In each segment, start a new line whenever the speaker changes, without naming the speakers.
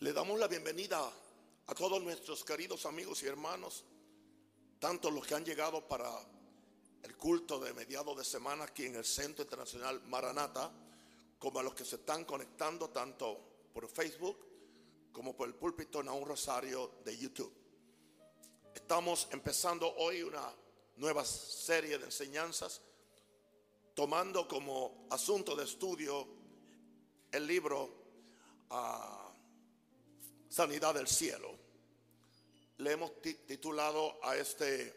Le damos la bienvenida a todos nuestros queridos amigos y hermanos, tanto los que han llegado para el culto de mediados de semana aquí en el Centro Internacional Maranata, como a los que se están conectando tanto por Facebook como por el púlpito un Rosario de YouTube. Estamos empezando hoy una nueva serie de enseñanzas, tomando como asunto de estudio el libro a Sanidad del Cielo. Le hemos titulado a este,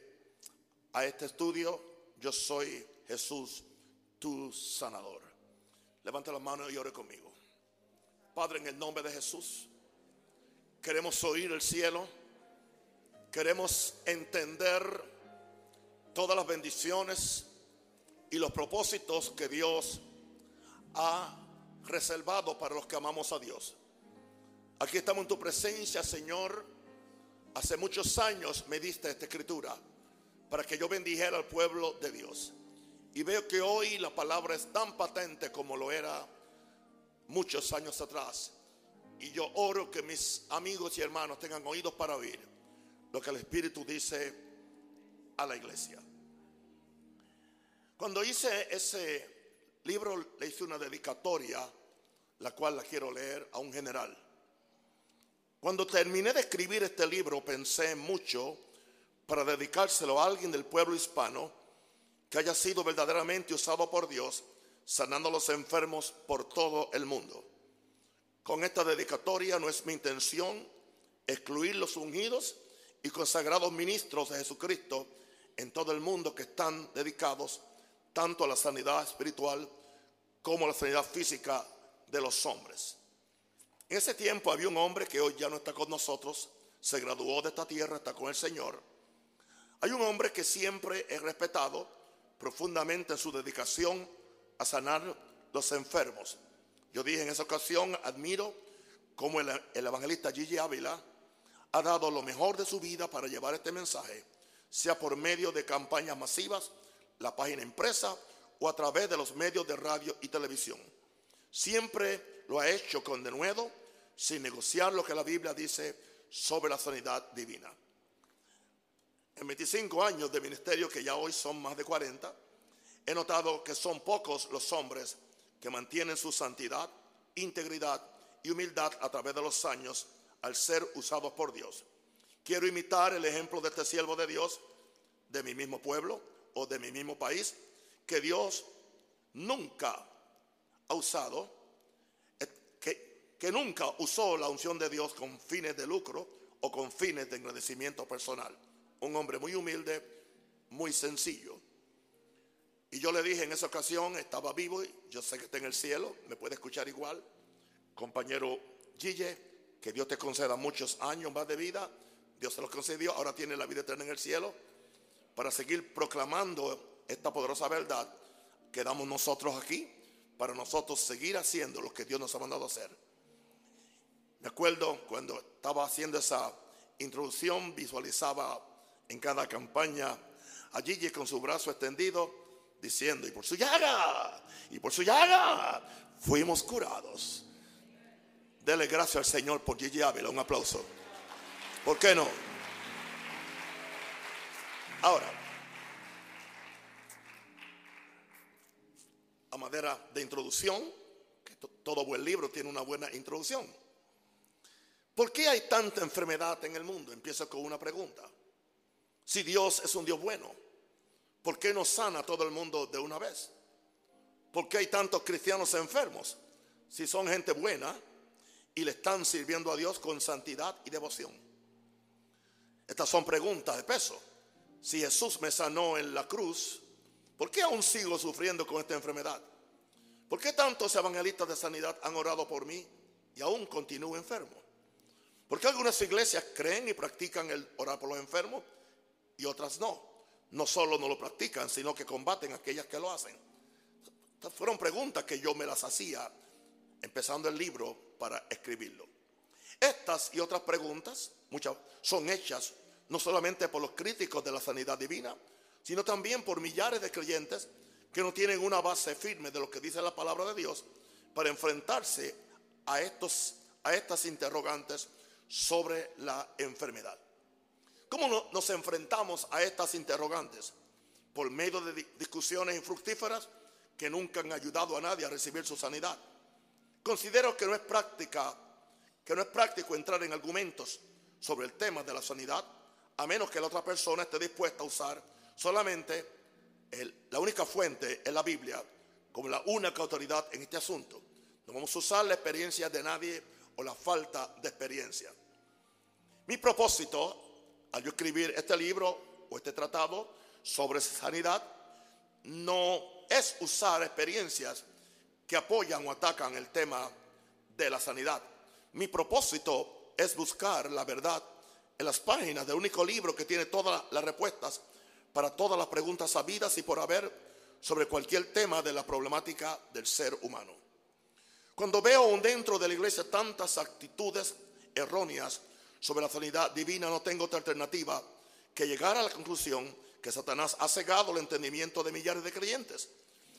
a este estudio, Yo soy Jesús, tu sanador. Levanta la mano y ore conmigo. Padre, en el nombre de Jesús, queremos oír el cielo, queremos entender todas las bendiciones y los propósitos que Dios ha reservado para los que amamos a Dios. Aquí estamos en tu presencia, Señor. Hace muchos años me diste esta escritura para que yo bendijera al pueblo de Dios. Y veo que hoy la palabra es tan patente como lo era muchos años atrás. Y yo oro que mis amigos y hermanos tengan oídos para oír lo que el Espíritu dice a la iglesia. Cuando hice ese libro, le hice una dedicatoria, la cual la quiero leer a un general. Cuando terminé de escribir este libro pensé mucho para dedicárselo a alguien del pueblo hispano que haya sido verdaderamente usado por Dios sanando a los enfermos por todo el mundo. Con esta dedicatoria no es mi intención excluir los ungidos y consagrados ministros de Jesucristo en todo el mundo que están dedicados tanto a la sanidad espiritual como a la sanidad física de los hombres. En ese tiempo había un hombre que hoy ya no está con nosotros, se graduó de esta tierra, está con el Señor. Hay un hombre que siempre he respetado profundamente en su dedicación a sanar los enfermos. Yo dije en esa ocasión, admiro cómo el, evangelista Gigi Ávila ha dado lo mejor de su vida para llevar este mensaje, sea por medio de campañas masivas, la página impresa o a través de los medios de radio y televisión. Siempre lo ha hecho con denuedo sin negociar lo que la Biblia dice sobre la sanidad divina. En 25 años de ministerio, que ya hoy son más de 40, he notado que son pocos los hombres que mantienen su santidad, integridad y humildad a través de los años al ser usados por Dios. Quiero imitar el ejemplo de este siervo de Dios, de mi mismo pueblo o de mi mismo país, que Dios nunca ha usado, que que nunca usó la unción de Dios con fines de lucro o con fines de agradecimiento personal. Un hombre muy humilde, muy sencillo. Y yo le dije en esa ocasión, estaba vivo, yo sé que está en el cielo, me puede escuchar igual. Compañero Gille, que Dios te conceda muchos años más de vida. Dios se los concedió, ahora tiene la vida eterna en el cielo. Para seguir proclamando esta poderosa verdad, quedamos nosotros aquí, para nosotros seguir haciendo lo que Dios nos ha mandado hacer. Me acuerdo cuando estaba haciendo esa introducción, visualizaba en cada campaña a Gigi con su brazo extendido, diciendo, y por su llaga, y por su llaga, fuimos curados. Dele gracias al Señor por Gigi Ávila, un aplauso. ¿Por qué no? Ahora, a manera de introducción, que todo buen libro tiene una buena introducción. ¿Por qué hay tanta enfermedad en el mundo? Empiezo con una pregunta. Si Dios es un Dios bueno, ¿por qué no sana a todo el mundo de una vez? ¿Por qué hay tantos cristianos enfermos? Si son gente buena y le están sirviendo a Dios con santidad y devoción. Estas son preguntas de peso. Si Jesús me sanó en la cruz, ¿por qué aún sigo sufriendo con esta enfermedad? ¿Por qué tantos evangelistas de sanidad han orado por mí y aún continúo enfermo? Porque algunas iglesias creen y practican el orar por los enfermos y otras no. No solo no lo practican, sino que combaten a aquellas que lo hacen. Estas fueron preguntas que yo me las hacía empezando el libro para escribirlo. Estas y otras preguntas, muchas, son hechas no solamente por los críticos de la sanidad divina, sino también por millares de creyentes que no tienen una base firme de lo que dice la palabra de Dios para enfrentarse a estos a estas interrogantes sobre la enfermedad. ¿Cómo nos enfrentamos a estas interrogantes? Por medio de discusiones infructíferas que nunca han ayudado a nadie a recibir su sanidad. Considero que no es práctica, que no es práctico entrar en argumentos sobre el tema de la sanidad, a menos que la otra persona esté dispuesta a usar solamente la única fuente es la Biblia como la única autoridad en este asunto. No vamos a usar la experiencia de nadie o la falta de experiencia. Mi propósito al escribir este libro o este tratado sobre sanidad no es usar experiencias que apoyan o atacan el tema de la sanidad. Mi propósito es buscar la verdad en las páginas del único libro que tiene todas las respuestas para todas las preguntas sabidas y por haber sobre cualquier tema de la problemática del ser humano. Cuando veo dentro de la iglesia tantas actitudes erróneas sobre la sanidad divina, no tengo otra alternativa que llegar a la conclusión que Satanás ha cegado el entendimiento de millares de creyentes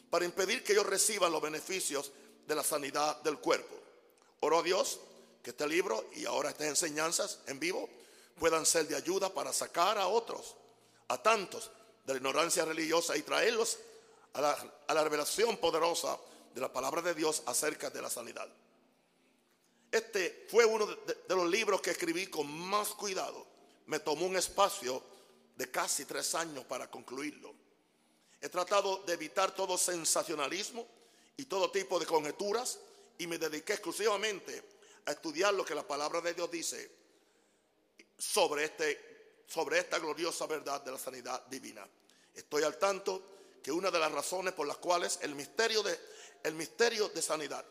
para impedir que ellos reciban los beneficios de la sanidad del cuerpo. Oro a Dios que este libro y ahora estas enseñanzas en vivo puedan ser de ayuda para sacar a otros a tantos de la ignorancia religiosa y traerlos a la, revelación poderosa de la palabra de Dios acerca de la sanidad. Este fue uno de, los libros que escribí con más cuidado. Me tomó un espacio de casi tres años para concluirlo. He tratado de evitar todo sensacionalismo y todo tipo de conjeturas y me dediqué exclusivamente a estudiar lo que la palabra de Dios dice sobre este sobre esta gloriosa verdad de la sanidad divina. Estoy al tanto que una de las razones por las cuales el misterio de, el misterio de sanidad,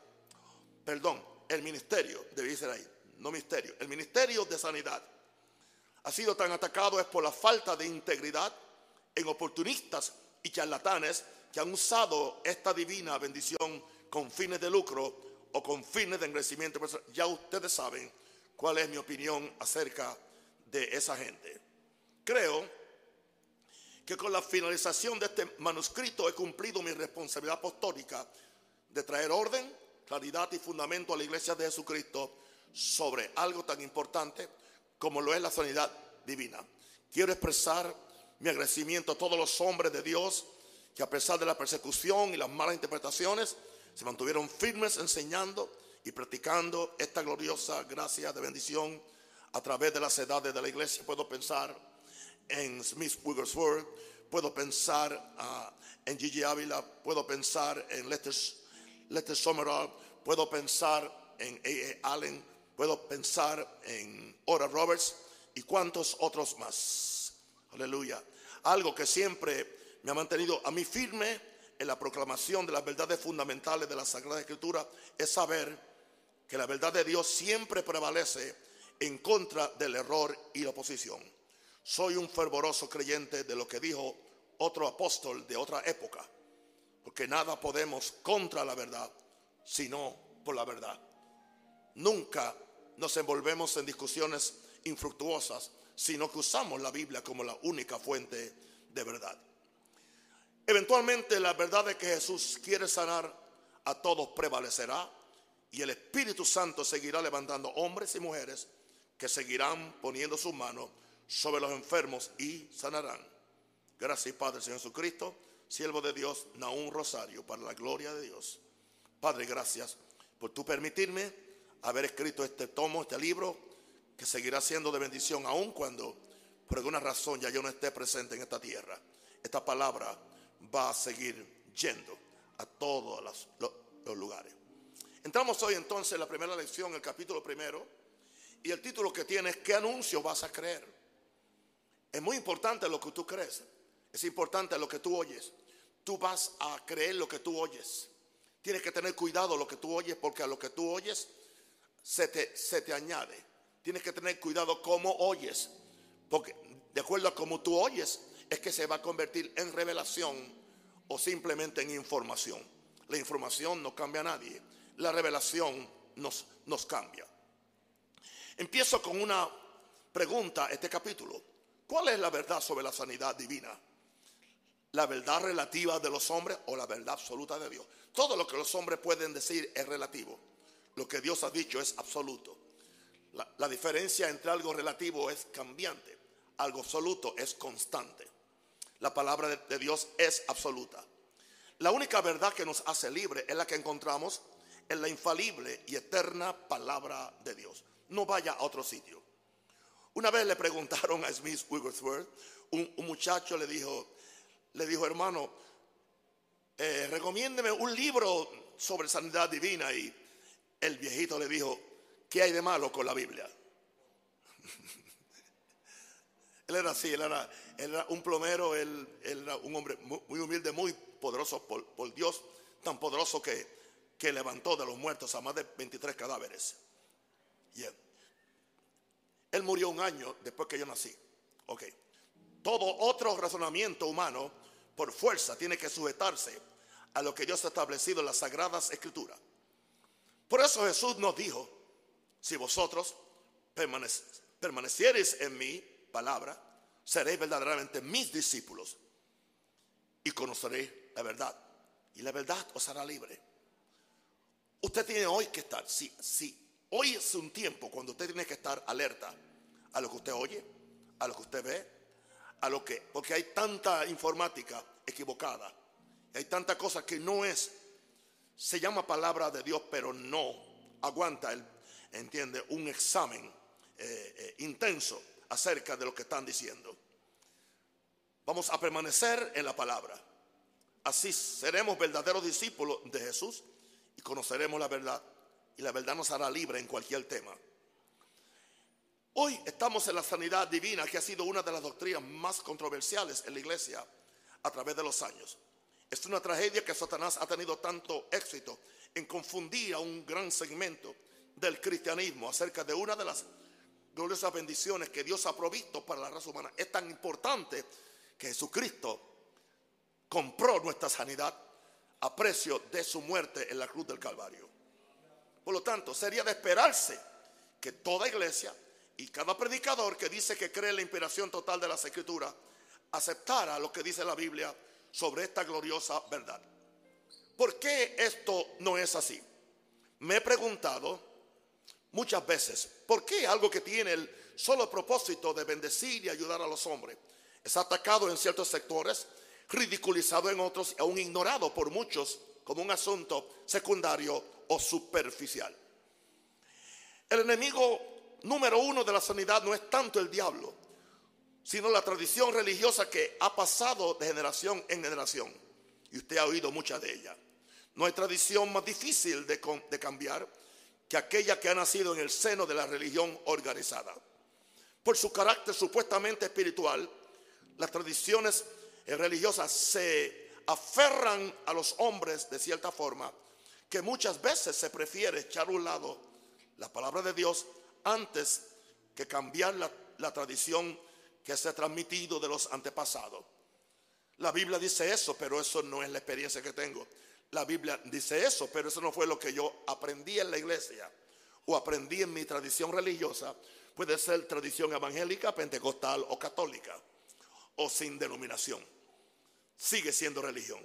perdón, el ministerio, debe decir ahí, no misterio, el ministerio de sanidad ha sido tan atacado es por la falta de integridad en oportunistas y charlatanes que han usado esta divina bendición con fines de lucro o con fines de enriquecimiento Ya ustedes saben cuál es mi opinión acerca de esa gente. Creo que con la finalización de este manuscrito he cumplido mi responsabilidad apostólica de traer orden, claridad y fundamento a la iglesia de Jesucristo sobre algo tan importante como lo es la sanidad divina. Quiero expresar mi agradecimiento a todos los hombres de Dios que a pesar de la persecución y las malas interpretaciones se mantuvieron firmes enseñando y practicando esta gloriosa gracia de bendición a través de las edades de la iglesia. Puedo pensar en Smith Wigglesworth, puedo pensar ah, en Gigi Ávila, puedo pensar en Lester, Lester puedo pensar en A.A. Allen, puedo pensar en Ora Roberts y cuantos otros más. Aleluya. Algo que siempre me ha mantenido a mí firme en la proclamación de las verdades fundamentales de la Sagrada Escritura es saber que la verdad de Dios siempre prevalece en contra del error y la oposición. Soy un fervoroso creyente de lo que dijo otro apóstol de otra época, porque nada podemos contra la verdad, sino por la verdad. Nunca nos envolvemos en discusiones infructuosas, sino que usamos la Biblia como la única fuente de verdad. Eventualmente la verdad de que Jesús quiere sanar a todos prevalecerá y el Espíritu Santo seguirá levantando hombres y mujeres que seguirán poniendo sus manos sobre los enfermos y sanarán. Gracias, Padre, Señor Jesucristo, siervo de Dios, un Rosario, para la gloria de Dios. Padre, gracias por tu permitirme haber escrito este tomo, este libro, que seguirá siendo de bendición aun cuando por alguna razón ya yo no esté presente en esta tierra. Esta palabra va a seguir yendo a todos los, los lugares. Entramos hoy entonces en la primera lección, el capítulo primero, y el título que tiene es ¿qué anuncio vas a creer? Es muy importante lo que tú crees. Es importante lo que tú oyes. Tú vas a creer lo que tú oyes. Tienes que tener cuidado lo que tú oyes porque a lo que tú oyes se te, se te añade. Tienes que tener cuidado cómo oyes. Porque de acuerdo a cómo tú oyes es que se va a convertir en revelación o simplemente en información. La información no cambia a nadie. La revelación nos, nos cambia. Empiezo con una pregunta, este capítulo. ¿Cuál es la verdad sobre la sanidad divina? ¿La verdad relativa de los hombres o la verdad absoluta de Dios? Todo lo que los hombres pueden decir es relativo. Lo que Dios ha dicho es absoluto. La, diferencia entre algo relativo es cambiante. Algo absoluto es constante. La palabra de, de Dios es absoluta. La única verdad que nos hace libre es la que encontramos en la infalible y eterna palabra de Dios. No vaya a otro sitio. Una vez le preguntaron a Smith Wigglesworth, un, muchacho le dijo, le dijo, hermano, eh, recomiéndeme un libro sobre sanidad divina. Y el viejito le dijo, ¿qué hay de malo con la Biblia? él era así, él era, un plomero, él, era un hombre muy, humilde, muy poderoso por, por, Dios, tan poderoso que, que levantó de los muertos a más de 23 cadáveres. Yeah. Él murió un año después que yo nací. Ok. Todo otro razonamiento humano, por fuerza, tiene que sujetarse a lo que Dios ha establecido en las sagradas escrituras. Por eso Jesús nos dijo, si vosotros permaneciereis en mi palabra, seréis verdaderamente mis discípulos y conoceréis la verdad. Y la verdad os hará libre. Usted tiene hoy que estar, sí, sí, hoy es un tiempo cuando usted tiene que estar alerta a lo que usted oye, a lo que usted ve, a lo que, porque hay tanta informática equivocada, hay tanta cosa que no es, se llama palabra de Dios, pero no aguanta, el, entiende, un examen eh, eh, intenso acerca de lo que están diciendo. Vamos a permanecer en la palabra. Así seremos verdaderos discípulos de Jesús y conoceremos la verdad. Y la verdad nos hará libre en cualquier tema. Hoy estamos en la sanidad divina, que ha sido una de las doctrinas más controversiales en la iglesia a través de los años. Es una tragedia que Satanás ha tenido tanto éxito en confundir a un gran segmento del cristianismo acerca de una de las gloriosas bendiciones que Dios ha provisto para la raza humana. Es tan importante que Jesucristo compró nuestra sanidad a precio de su muerte en la cruz del Calvario. Por lo tanto, sería de esperarse que toda iglesia y cada predicador que dice que cree en la inspiración total de las escrituras aceptara lo que dice la Biblia sobre esta gloriosa verdad. ¿Por qué esto no es así? Me he preguntado muchas veces, ¿por qué algo que tiene el solo propósito de bendecir y ayudar a los hombres es atacado en ciertos sectores, ridiculizado en otros y aún ignorado por muchos como un asunto secundario o superficial? El enemigo número uno de la sanidad no es tanto el diablo, sino la tradición religiosa que ha pasado de generación en generación. Y usted ha oído mucha de ella. No hay tradición más difícil de, de cambiar que aquella que ha nacido en el seno de la religión organizada. Por su carácter supuestamente espiritual, las tradiciones religiosas se aferran a los hombres de cierta forma que muchas veces se prefiere echar a un lado la palabra de Dios antes que cambiar la, la tradición que se ha transmitido de los antepasados. La Biblia dice eso, pero eso no es la experiencia que tengo. La Biblia dice eso, pero eso no fue lo que yo aprendí en la iglesia o aprendí en mi tradición religiosa. Puede ser tradición evangélica, pentecostal o católica o sin denominación. Sigue siendo religión.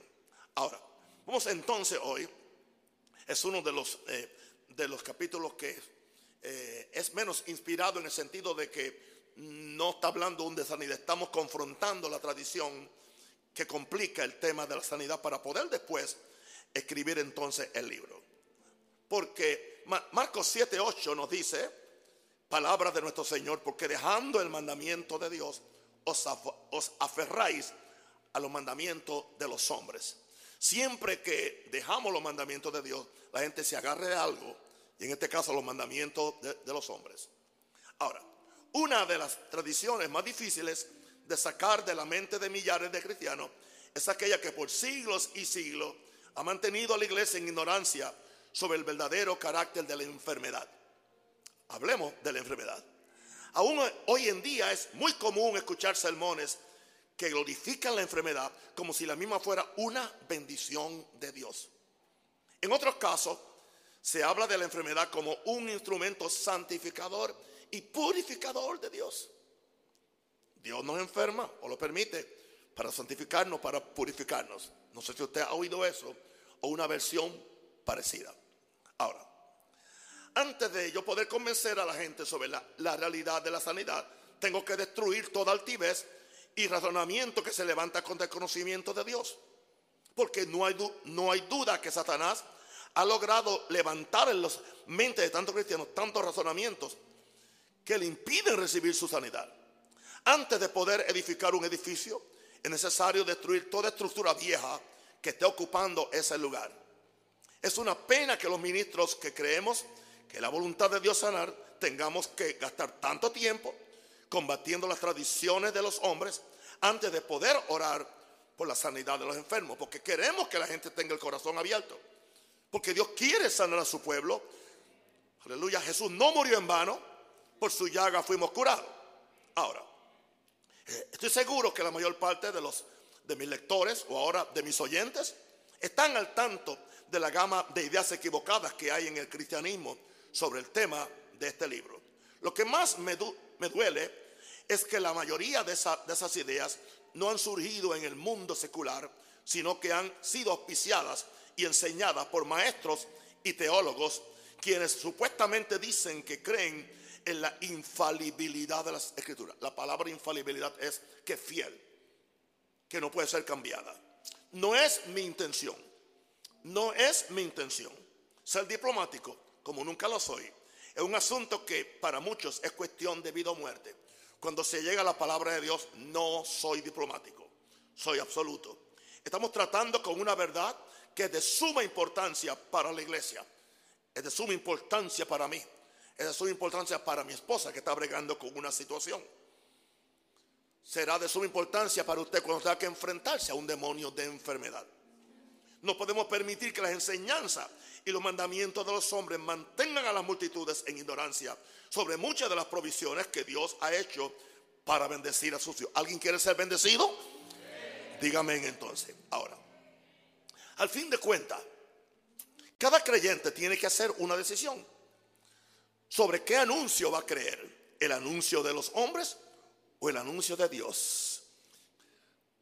Ahora, vamos entonces hoy, es uno de los, eh, de los capítulos que eh, es menos inspirado en el sentido de que no está hablando de sanidad, estamos confrontando la tradición que complica el tema de la sanidad para poder después escribir entonces el libro. Porque Marcos 7, 8 nos dice, palabras de nuestro Señor, porque dejando el mandamiento de Dios, os, os aferráis a los mandamientos de los hombres. Siempre que dejamos los mandamientos de Dios, la gente se agarre de algo, y en este caso los mandamientos de, de los hombres. Ahora, una de las tradiciones más difíciles de sacar de la mente de millares de cristianos es aquella que por siglos y siglos ha mantenido a la iglesia en ignorancia sobre el verdadero carácter de la enfermedad. Hablemos de la enfermedad. Aún hoy en día es muy común escuchar sermones que glorifican la enfermedad como si la misma fuera una bendición de Dios. En otros casos, se habla de la enfermedad como un instrumento santificador y purificador de Dios. Dios nos enferma o lo permite para santificarnos, para purificarnos. No sé si usted ha oído eso o una versión parecida. Ahora, antes de yo poder convencer a la gente sobre la, la realidad de la sanidad, tengo que destruir toda altivez y razonamiento que se levanta contra el conocimiento de Dios. Porque no hay, no hay duda que Satanás ha logrado levantar en las mentes de tantos cristianos tantos razonamientos que le impiden recibir su sanidad. Antes de poder edificar un edificio, es necesario destruir toda estructura vieja que esté ocupando ese lugar. Es una pena que los ministros que creemos que la voluntad de Dios sanar tengamos que gastar tanto tiempo combatiendo las tradiciones de los hombres antes de poder orar por la sanidad de los enfermos, porque queremos que la gente tenga el corazón abierto, porque Dios quiere sanar a su pueblo. Aleluya, Jesús no murió en vano, por su llaga fuimos curados. Ahora, eh, estoy seguro que la mayor parte de los de mis lectores o ahora de mis oyentes están al tanto de la gama de ideas equivocadas que hay en el cristianismo sobre el tema de este libro. Lo que más me, me duele es que la mayoría de, esas ideas no han surgido en el mundo secular, sino que han sido auspiciadas y enseñadas por maestros y teólogos quienes supuestamente dicen que creen en la infalibilidad de las escrituras. La palabra infalibilidad es que fiel, que no puede ser cambiada. No es mi intención, no es mi intención ser diplomático, como nunca lo soy. Es un asunto que para muchos es cuestión de vida o muerte. Cuando se llega a la palabra de Dios, no soy diplomático, soy absoluto. Estamos tratando con una verdad que es de suma importancia para la iglesia, es de suma importancia para mí. Es de suma importancia para mi esposa que está bregando con una situación. Será de suma importancia para usted cuando tenga que enfrentarse a un demonio de enfermedad. No podemos permitir que las enseñanzas y los mandamientos de los hombres mantengan a las multitudes en ignorancia sobre muchas de las provisiones que Dios ha hecho para bendecir a sus hijos. ¿Alguien quiere ser bendecido? Dígame entonces. Ahora, al fin de cuentas, cada creyente tiene que hacer una decisión sobre qué anuncio va a creer, el anuncio de los hombres o el anuncio de Dios.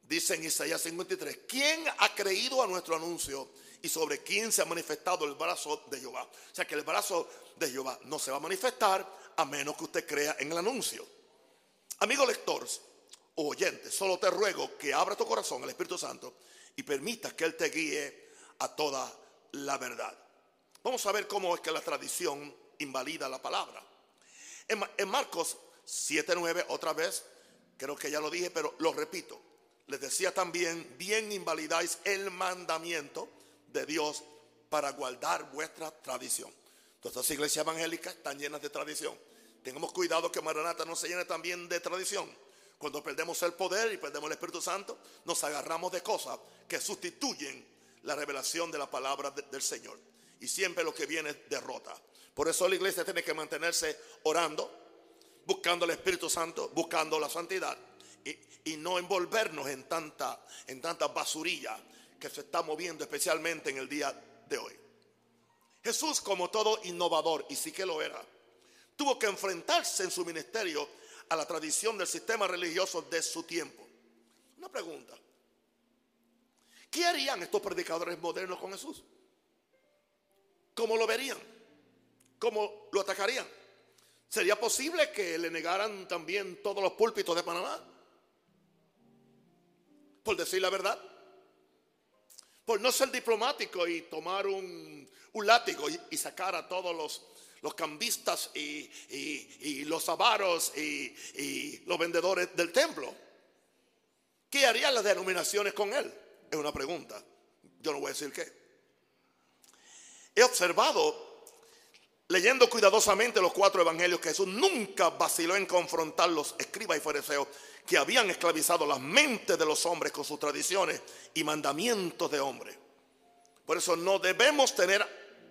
Dice en Isaías 53, ¿quién ha creído a nuestro anuncio y sobre quién se ha manifestado el brazo de Jehová? O sea que el brazo de Jehová no se va a manifestar a menos que usted crea en el anuncio. Amigo lector o oyente, solo te ruego que abra tu corazón al Espíritu Santo y permita que Él te guíe a toda la verdad. Vamos a ver cómo es que la tradición invalida la palabra. En, Marcos 7:9, otra vez, creo que ya lo dije, pero lo repito. Les decía también, bien invalidáis el mandamiento de Dios para guardar vuestra tradición. Todas las iglesias evangélicas están llenas de tradición. Tengamos cuidado que Maranata no se llene también de tradición. Cuando perdemos el poder y perdemos el Espíritu Santo, nos agarramos de cosas que sustituyen la revelación de la palabra del Señor. Y siempre lo que viene es derrota. Por eso la iglesia tiene que mantenerse orando, buscando el Espíritu Santo, buscando la santidad y, no envolvernos en tanta, en tanta basurilla que se está moviendo especialmente en el día de hoy. Jesús, como todo innovador, y sí que lo era, tuvo que enfrentarse en su ministerio a la tradición del sistema religioso de su tiempo. Una pregunta. ¿Qué harían estos predicadores modernos con Jesús? ¿Cómo lo verían? ¿Cómo lo atacarían? ¿Sería posible que le negaran también todos los púlpitos de Panamá? Por decir la verdad. Por no ser diplomático y tomar un, látigo y, sacar a todos los, los cambistas y, los avaros y, los vendedores del templo. ¿Qué harían las denominaciones con él? Es una pregunta. Yo no voy a decir qué. He observado leyendo cuidadosamente los cuatro evangelios, que Jesús nunca vaciló en confrontar los escribas y fariseos que habían esclavizado las mentes de los hombres con sus tradiciones y mandamientos de hombres. Por eso no debemos tener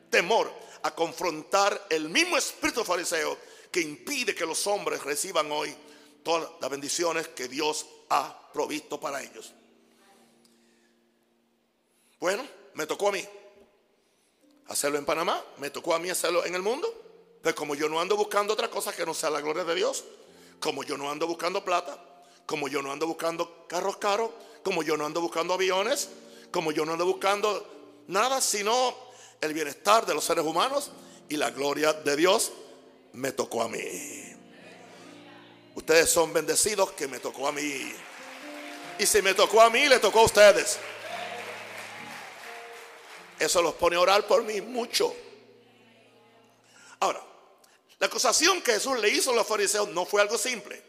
temor a confrontar el mismo espíritu fariseo que impide que los hombres reciban hoy todas las bendiciones que Dios ha provisto para ellos. Bueno, me tocó a mí hacerlo en Panamá, me tocó a mí hacerlo en el mundo. Pero como yo no ando buscando otra cosa que no sea la gloria de Dios, como yo no ando buscando plata, como yo no ando buscando carros caros, como yo no ando buscando aviones, como yo no ando buscando nada sino el bienestar de los seres humanos y la gloria de Dios me tocó a mí. Ustedes son bendecidos que me tocó a mí. Y si me tocó a mí, le tocó a ustedes. Eso los pone a orar por mí mucho. Ahora, la acusación que Jesús le hizo a los fariseos no fue algo simple.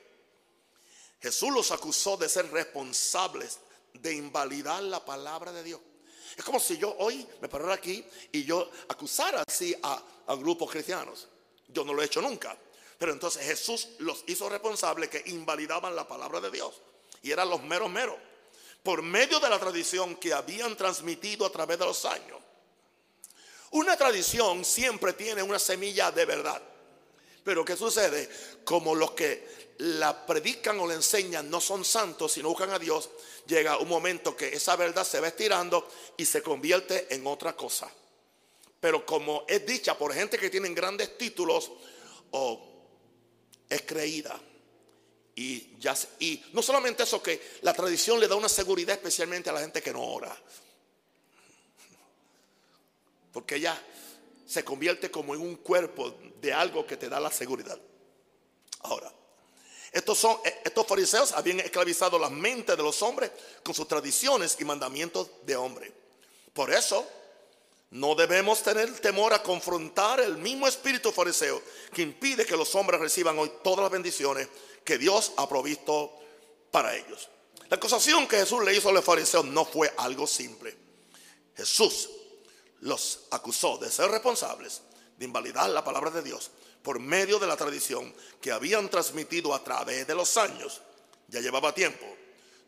Jesús los acusó de ser responsables de invalidar la palabra de Dios. Es como si yo hoy me parara aquí y yo acusara así a, a grupos cristianos. Yo no lo he hecho nunca. Pero entonces Jesús los hizo responsables que invalidaban la palabra de Dios. Y eran los meros meros. Por medio de la tradición que habían transmitido a través de los años. Una tradición siempre tiene una semilla de verdad. Pero ¿qué sucede? Como los que la predican o la enseñan no son santos, sino buscan a Dios, llega un momento que esa verdad se va estirando y se convierte en otra cosa. Pero como es dicha por gente que tienen grandes títulos, o es creída. Y, ya, y no solamente eso, que la tradición le da una seguridad especialmente a la gente que no ora. Porque ella se convierte como en un cuerpo de algo que te da la seguridad. Ahora, estos, son, estos fariseos habían esclavizado las mentes de los hombres con sus tradiciones y mandamientos de hombre. Por eso, no debemos tener temor a confrontar el mismo espíritu fariseo que impide que los hombres reciban hoy todas las bendiciones que Dios ha provisto para ellos. La acusación que Jesús le hizo a los fariseos no fue algo simple. Jesús los acusó de ser responsables de invalidar la palabra de Dios por medio de la tradición que habían transmitido a través de los años. Ya llevaba tiempo.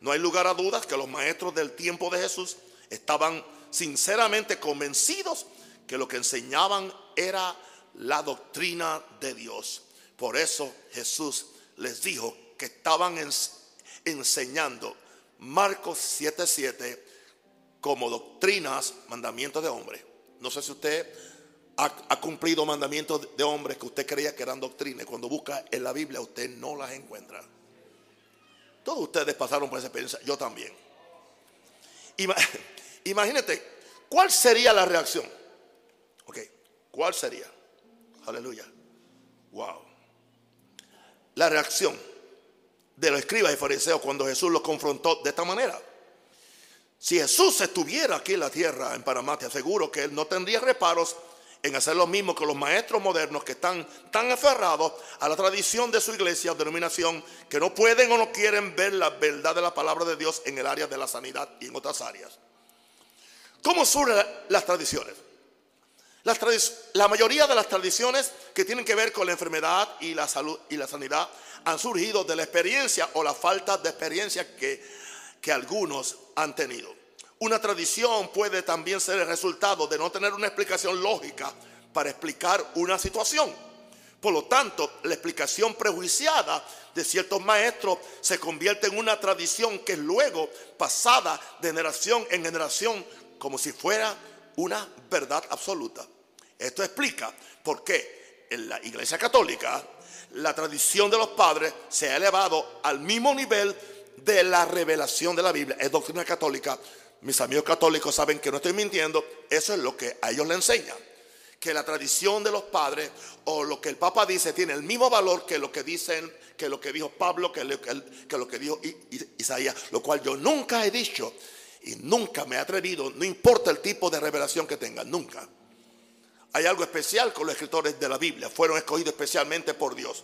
No hay lugar a dudas que los maestros del tiempo de Jesús estaban sinceramente convencidos que lo que enseñaban era la doctrina de Dios. Por eso Jesús les dijo que estaban enseñando Marcos 7:7 como doctrinas, mandamientos de hombre. No sé si usted ha, cumplido mandamientos de hombres que usted creía que eran doctrinas. Cuando busca en la Biblia usted no las encuentra. Todos ustedes pasaron por esa experiencia, yo también. Imagínate, ¿cuál sería la reacción? Ok, ¿cuál sería? Aleluya. Wow. La reacción de los escribas y fariseos cuando Jesús los confrontó de esta manera. Si Jesús estuviera aquí en la tierra, en Panamá, te aseguro que él no tendría reparos en hacer lo mismo que los maestros modernos que están tan aferrados a la tradición de su iglesia o denominación que no pueden o no quieren ver la verdad de la palabra de Dios en el área de la sanidad y en otras áreas. ¿Cómo surgen las tradiciones? la mayoría de las tradiciones que tienen que ver con la enfermedad y la salud y la sanidad han surgido de la experiencia o la falta de experiencia que, que algunos han tenido. Una tradición puede también ser el resultado de no tener una explicación lógica para explicar una situación. Por lo tanto, la explicación prejuiciada de ciertos maestros se convierte en una tradición que luego pasada de generación en generación como si fuera una verdad absoluta. Esto explica por qué en la Iglesia Católica la tradición de los padres se ha elevado al mismo nivel de la revelación de la Biblia. Es doctrina católica mis amigos católicos saben que no estoy mintiendo, eso es lo que a ellos le enseñan. Que la tradición de los padres o lo que el Papa dice tiene el mismo valor que lo que dicen, que lo que dijo Pablo, que lo que, dijo Isaías, lo cual yo nunca he dicho y nunca me he atrevido, no importa el tipo de revelación que tengan, nunca. Hay algo especial con los escritores de la Biblia, fueron escogidos especialmente por Dios.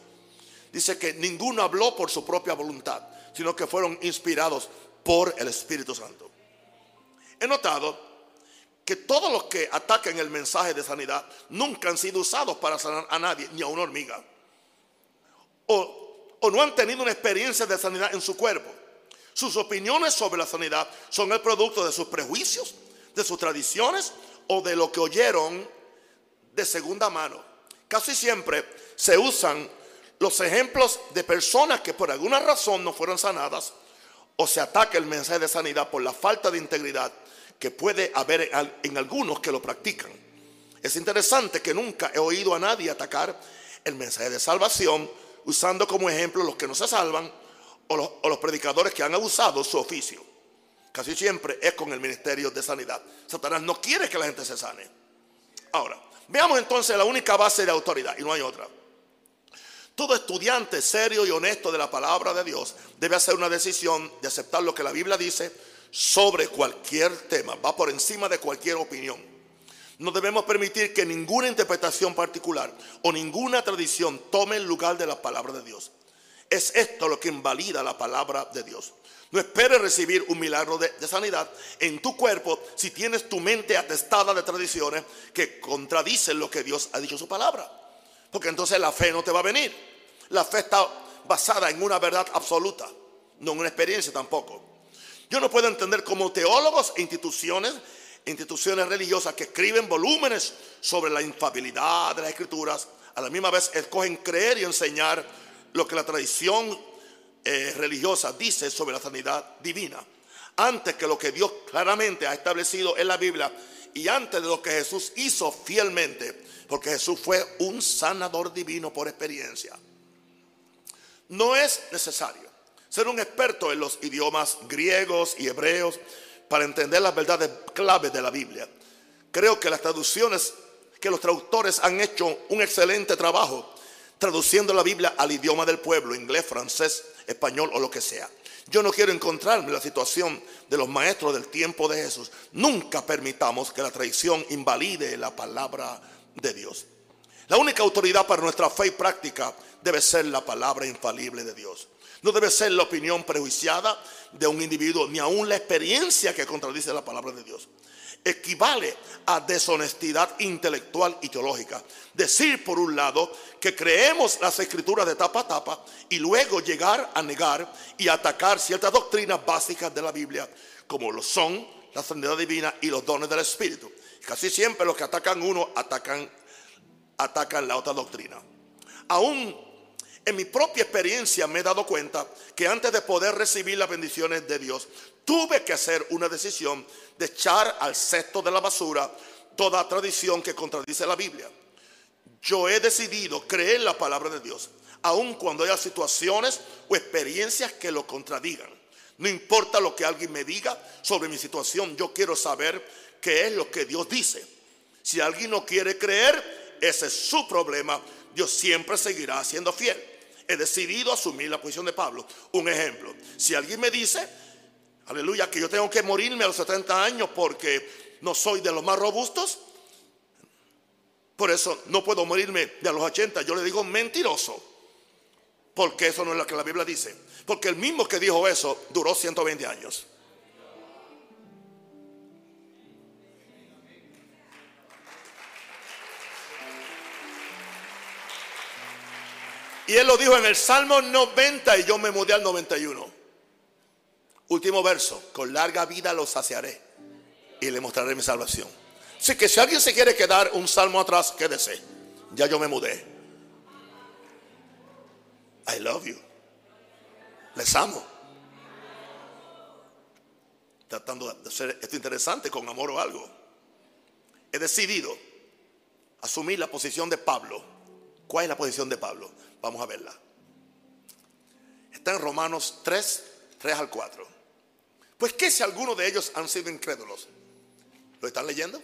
Dice que ninguno habló por su propia voluntad, sino que fueron inspirados por el Espíritu Santo. He notado que todos los que atacan el mensaje de sanidad nunca han sido usados para sanar a nadie, ni a una hormiga. O, no han tenido una experiencia de sanidad en su cuerpo. Sus opiniones sobre la sanidad son el producto de sus prejuicios, de sus tradiciones o de lo que oyeron de segunda mano. Casi siempre se usan los ejemplos de personas que por alguna razón no fueron sanadas o se ataca el mensaje de sanidad por la falta de integridad que puede haber en algunos que lo practican. Es interesante que nunca he oído a nadie atacar el mensaje de salvación usando como ejemplo los que no se salvan o los, predicadores que han abusado su oficio. Casi siempre es con el ministerio de sanidad. Satanás no quiere que la gente se sane. Ahora, Veamos entonces la única base de autoridad, y no hay otra. Todo estudiante serio y honesto de la palabra de Dios debe hacer una decisión de aceptar lo que la Biblia dice sobre cualquier tema, va por encima de cualquier opinión. No debemos permitir que ninguna interpretación particular o ninguna tradición tome el lugar de la palabra de Dios. Es esto lo que invalida la palabra de Dios. No esperes recibir un milagro de, sanidad en tu cuerpo si tienes tu mente atestada de tradiciones que contradicen lo que Dios ha dicho en su palabra. Porque entonces la fe no te va a venir. La fe está basada en una verdad absoluta, no en una experiencia tampoco. Yo no puedo entender cómo teólogos e instituciones, instituciones religiosas que escriben volúmenes sobre la infabilidad de las escrituras, a la misma vez escogen creer y enseñar lo que la tradición eh, religiosa dice sobre la sanidad divina, antes que lo que Dios claramente ha establecido en la Biblia y antes de lo que Jesús hizo fielmente porque Jesús fue un sanador divino por experiencia. No es necesario ser un experto en los idiomas griegos y hebreos para entender las verdades claves de la Biblia. Creo que las traducciones, que los traductores han hecho un excelente trabajo traduciendo la Biblia al idioma del pueblo, inglés, francés, español o lo que sea. Yo no quiero encontrarme en la situación de los maestros del tiempo de Jesús. Nunca permitamos que la tradición invalide la palabra de Dios. La única autoridad para nuestra fe y práctica debe ser la palabra infalible de Dios. No debe ser la opinión prejuiciada de un individuo, ni aún la experiencia que contradice la palabra de Dios. Equivale a deshonestidad intelectual y teológica. Decir, por un lado, que creemos las escrituras de tapa a tapa y luego llegar a negar y atacar ciertas doctrinas básicas de la Biblia, como lo son la sanidad divina y los dones del Espíritu. Casi siempre los que atacan uno atacan, atacan la otra doctrina. Aún en mi propia experiencia me he dado cuenta que antes de poder recibir las bendiciones de Dios, tuve que hacer una decisión de echar al cesto de la basura toda tradición que contradice la Biblia. Yo he decidido creer la palabra de Dios, aun cuando haya situaciones o experiencias que lo contradigan. No importa lo que alguien me diga sobre mi situación, yo quiero saber qué es lo que Dios dice. Si alguien no quiere creer, ese es su problema. Dios siempre seguirá siendo fiel. He decidido asumir la posición de Pablo. Un ejemplo, si alguien me dice, aleluya, que yo tengo que morirme a los 70 años porque no soy de los más robustos, por eso no puedo morirme de a los 80, yo le digo mentiroso. Porque eso no es lo que la Biblia dice. Porque el mismo que dijo eso duró 120 años. Y él lo dijo en el Salmo 90 y yo me mudé al 91. Último verso, con larga vida los saciaré y le mostraré mi salvación. Así que si alguien se quiere quedar un salmo atrás, quédese. Ya yo me mudé. I love you. Les amo. Tratando de hacer esto interesante con amor o algo. He decidido asumir la posición de Pablo. ¿Cuál es la posición de Pablo? Vamos a verla. Está en Romanos 3, 3 al 4. Pues ¿qué si algunos de ellos han sido incrédulos? ¿Lo están leyendo? O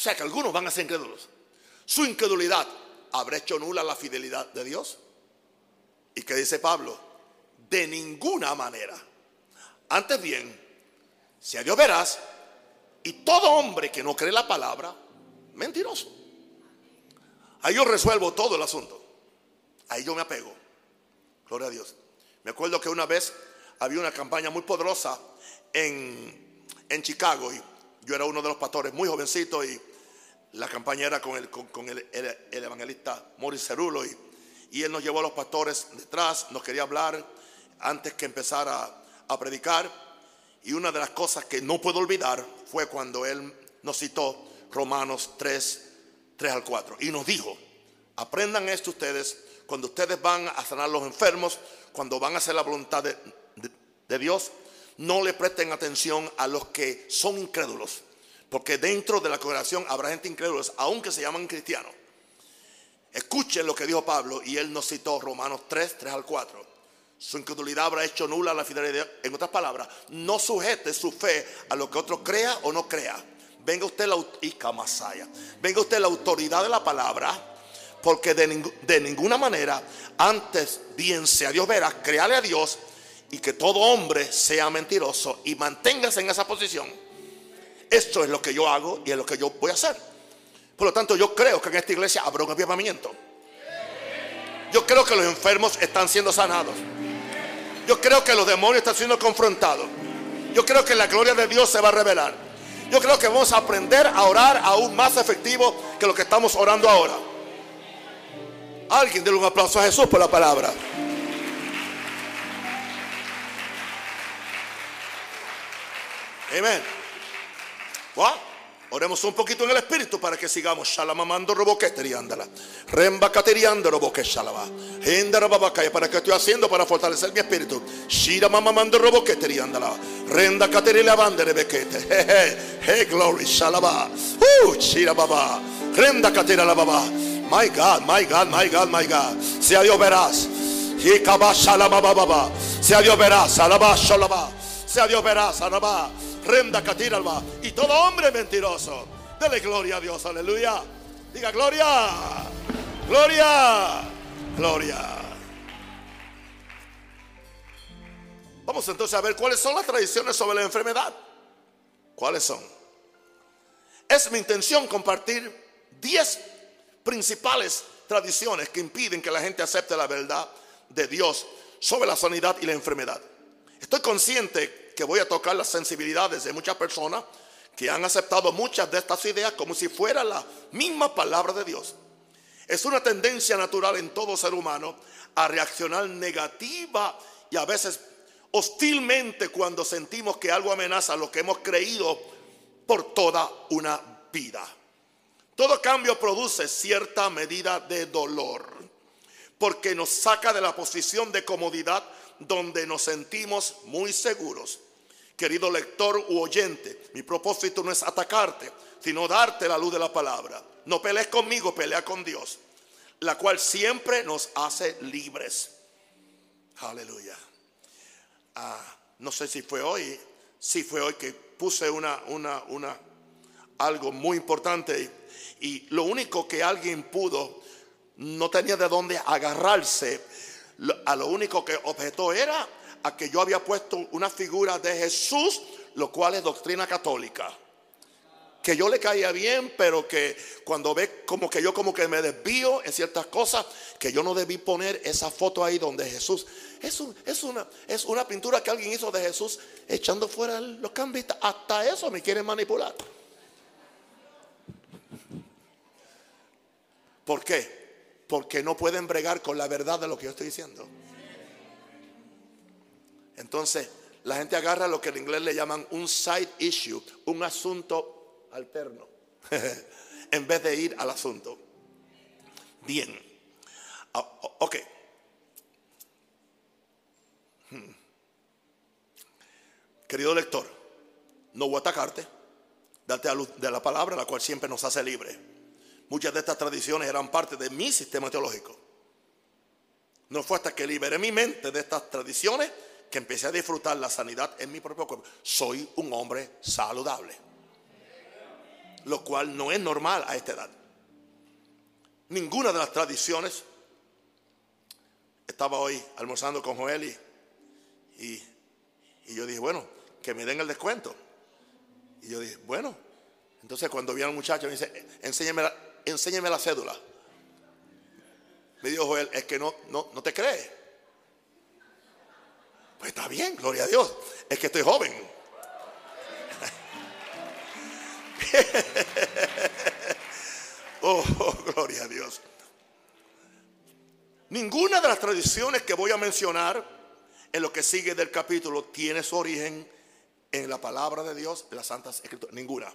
sea que algunos van a ser incrédulos. Su incredulidad habrá hecho nula la fidelidad de Dios. ¿Y qué dice Pablo? De ninguna manera. Antes bien, si a Dios verás, y todo hombre que no cree la palabra, mentiroso. Ahí yo resuelvo todo el asunto. Ahí yo me apego. Gloria a Dios. Me acuerdo que una vez había una campaña muy poderosa en, en Chicago y yo era uno de los pastores muy jovencito y la campaña era con el, con, el, evangelista Morris Cerulo y, y, él nos llevó a los pastores detrás, nos quería hablar antes que empezara a predicar. Y una de las cosas que no puedo olvidar fue cuando él nos citó Romanos 3, 3 al 4 y nos dijo, aprendan esto ustedes cuando ustedes van a sanar a los enfermos, cuando van a hacer la voluntad de, Dios, no le presten atención a los que son incrédulos. Porque dentro de la congregación habrá gente incrédula, aunque se llaman cristianos. Escuchen lo que dijo Pablo y él nos citó Romanos 3, 3 al 4. Su incredulidad habrá hecho nula la fidelidad. En otras palabras, no sujete su fe a lo que otro crea o no crea. venga usted la, y venga usted la autoridad de la palabra, porque de, de ninguna manera, antes bien sea Dios verá, créale a Dios y que todo hombre sea mentiroso y manténgase en esa posición. Esto es lo que yo hago y es lo que yo voy a hacer. Por lo tanto, yo creo que en esta iglesia habrá un avivamiento. Yo creo que los enfermos están siendo sanados. Yo creo que los demonios están siendo confrontados. Yo creo que la gloria de Dios se va a revelar. Yo creo que vamos a aprender a orar aún más efectivo que lo que estamos orando ahora. Alguien déle un aplauso a Jesús por la palabra. Amén. Oremos un poquito en el espíritu para que sigamos. Shalamamando roboqueteriándala. Remba cateriando roboque shalaba. Para que estoy haciendo para fortalecer mi espíritu. Shira mamamando roboqueteriándala. Renda caterila bandere bequete. Hey, glory shalaba. Uh, shira baba. Renda catera la baba. My God, my God, my God, my God. Sea Dios verás. Sea Dios verás. Alaba shalaba. Sea Dios verás. Alaba. Renda Catiralba. Y todo hombre mentiroso. Dele gloria a Dios, aleluya. Diga gloria, gloria, gloria. Vamos entonces a ver cuáles son las tradiciones sobre la enfermedad. ¿Cuáles son? Es mi intención compartir 10 principales tradiciones que impiden que la gente acepte la verdad de Dios sobre la sanidad y la enfermedad. Estoy consciente que voy a tocar las sensibilidades de muchas personas que han aceptado muchas de estas ideas como si fuera la misma palabra de Dios. Es una tendencia natural en todo ser humano a reaccionar negativa y a veces hostilmente cuando sentimos que algo amenaza lo que hemos creído por toda una vida. Todo cambio produce cierta medida de dolor porque nos saca de la posición de comodidad donde nos sentimos muy seguros. Querido lector u oyente, mi propósito no es atacarte, sino darte la luz de la palabra. No pelees conmigo, pelea con Dios, la cual siempre nos hace libres. Aleluya. Ah, no sé si fue hoy, si fue hoy que puse una, una, una, algo muy importante y lo único que alguien pudo, no tenía de dónde agarrarse, a lo único que objetó era a que yo había puesto una figura de Jesús, lo cual es doctrina católica. Que yo le caía bien, pero que cuando ve como que yo como que me desvío en ciertas cosas, que yo no debí poner esa foto ahí donde Jesús. Es, es, una, es una pintura que alguien hizo de Jesús echando fuera los cambistas. Hasta eso me quieren manipular. ¿Por qué? Porque no pueden bregar con la verdad de lo que yo estoy diciendo. Entonces, la gente agarra lo que en inglés le llaman un side issue, un asunto alterno, en vez de ir al asunto. Bien. Ah, ok. Hmm. Querido lector, no voy a atacarte, date a luz de la palabra, la cual siempre nos hace libre. Muchas de estas tradiciones eran parte de mi sistema teológico. No fue hasta que liberé mi mente de estas tradiciones que empecé a disfrutar la sanidad en mi propio cuerpo. Soy un hombre saludable. Lo cual no es normal a esta edad. Ninguna de las tradiciones. Estaba hoy almorzando con Joel y, y, yo dije, bueno, que me den el descuento. Y yo dije, bueno. Entonces cuando vi al muchacho me dice, enséñame la, enséñame la cédula. Me dijo Joel, es que no, no, no te crees. Pues está bien, gloria a Dios. Es que estoy joven. oh, gloria a Dios. Ninguna de las tradiciones que voy a mencionar en lo que sigue del capítulo tiene su origen en la palabra de Dios, en las Santas Escrituras. Ninguna.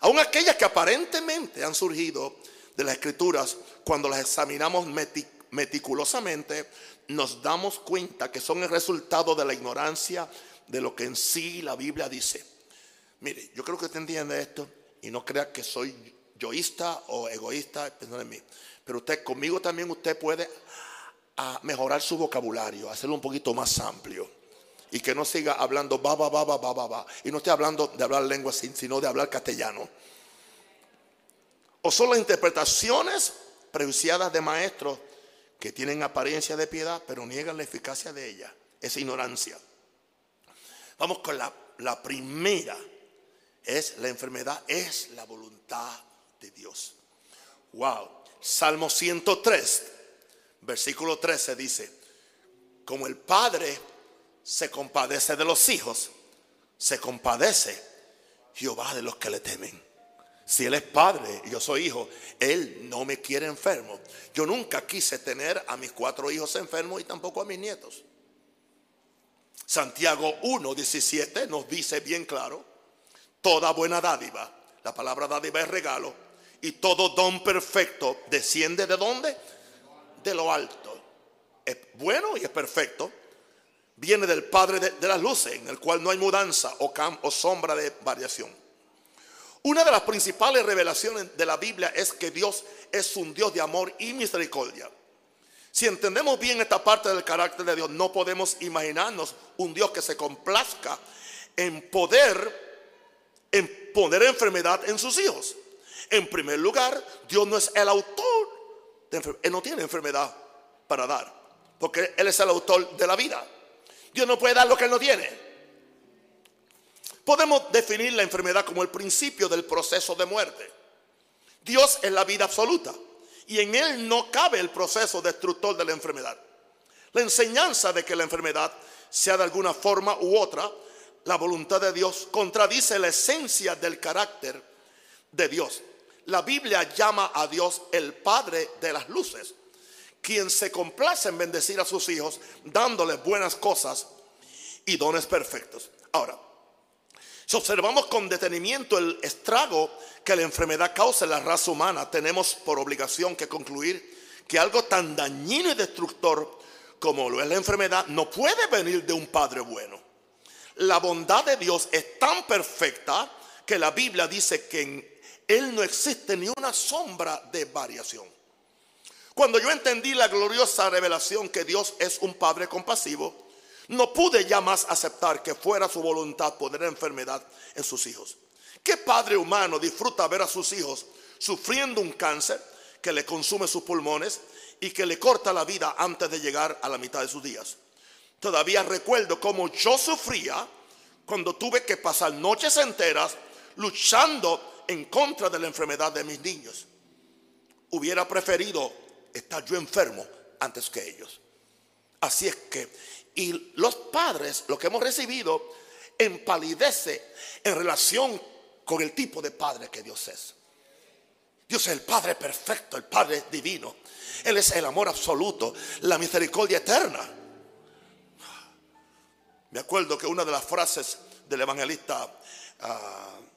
Aún aquellas que aparentemente han surgido de las Escrituras, cuando las examinamos meticulosamente, nos damos cuenta que son el resultado de la ignorancia de lo que en sí la Biblia dice. Mire, yo creo que usted entiende esto y no crea que soy yoísta o egoísta en mí. Pero usted, conmigo también usted puede ah, mejorar su vocabulario, hacerlo un poquito más amplio. y que no siga hablando ba, ba, ba, ba. Y no esté hablando de hablar lengua, sino de hablar castellano. O son las interpretaciones prejuiciadas de maestros que tienen apariencia de piedad, pero niegan la eficacia de ella. Es ignorancia. Vamos con la, la primera. Es la enfermedad, es la voluntad de Dios. Wow. Salmo 103, versículo 13 dice, como el Padre se compadece de los hijos, se compadece Jehová de los que le temen. Si Él es padre y yo soy hijo, Él no me quiere enfermo. Yo nunca quise tener a mis cuatro hijos enfermos y tampoco a mis nietos. Santiago 1, 17 nos dice bien claro, toda buena dádiva, la palabra dádiva es regalo, y todo don perfecto desciende de dónde? De lo alto. Es bueno y es perfecto. Viene del Padre de, las luces, en el cual no hay mudanza o, o sombra de variación. Una de las principales revelaciones de la Biblia es que Dios es un Dios de amor y misericordia. Si entendemos bien esta parte del carácter de Dios, no podemos imaginarnos un Dios que se complazca en poder en poner enfermedad en sus hijos. En primer lugar, Dios no es el autor de enfermedad. Él no tiene enfermedad para dar, porque Él es el autor de la vida. Dios no puede dar lo que Él no tiene. Podemos definir la enfermedad como el principio del proceso de muerte. Dios es la vida absoluta y en Él no cabe el proceso destructor de la enfermedad. La enseñanza de que la enfermedad sea de alguna forma u otra la voluntad de Dios contradice la esencia del carácter de Dios. La Biblia llama a Dios el Padre de las luces, quien se complace en bendecir a sus hijos dándoles buenas cosas y dones perfectos. Ahora, si observamos con detenimiento el estrago que la enfermedad causa en la raza humana, tenemos por obligación que concluir que algo tan dañino y destructor como lo es la enfermedad no puede venir de un padre bueno. La bondad de Dios es tan perfecta que la Biblia dice que en Él no existe ni una sombra de variación. Cuando yo entendí la gloriosa revelación que Dios es un Padre compasivo, no pude ya más aceptar que fuera su voluntad poner enfermedad en sus hijos. ¿Qué padre humano disfruta ver a sus hijos sufriendo un cáncer que le consume sus pulmones y que le corta la vida antes de llegar a la mitad de sus días? Todavía recuerdo cómo yo sufría cuando tuve que pasar noches enteras luchando en contra de la enfermedad de mis niños. Hubiera preferido estar yo enfermo antes que ellos. Así es que y los padres, lo que hemos recibido, empalidece en relación con el tipo de padre que Dios es. Dios es el Padre perfecto, el Padre divino. Él es el amor absoluto, la misericordia eterna. Me acuerdo que una de las frases del evangelista uh,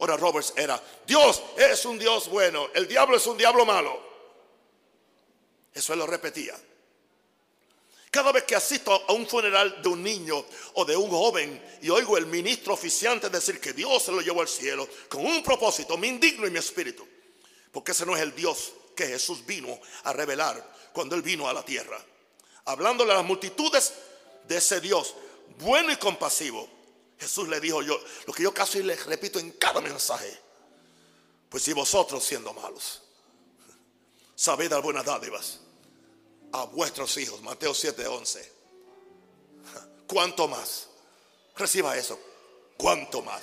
Ora Roberts era, Dios es un Dios bueno, el diablo es un diablo malo. Eso él lo repetía. Cada vez que asisto a un funeral de un niño o de un joven y oigo el ministro oficiante decir que Dios se lo llevó al cielo con un propósito, me indigno en mi espíritu. Porque ese no es el Dios que Jesús vino a revelar cuando Él vino a la tierra. Hablándole a las multitudes de ese Dios bueno y compasivo. Jesús le dijo yo, lo que yo casi les repito en cada mensaje. Pues si vosotros siendo malos, sabéis dar buenas dádivas a vuestros hijos. Mateo 7:11. ¿Cuánto más? Reciba eso. ¿Cuánto más?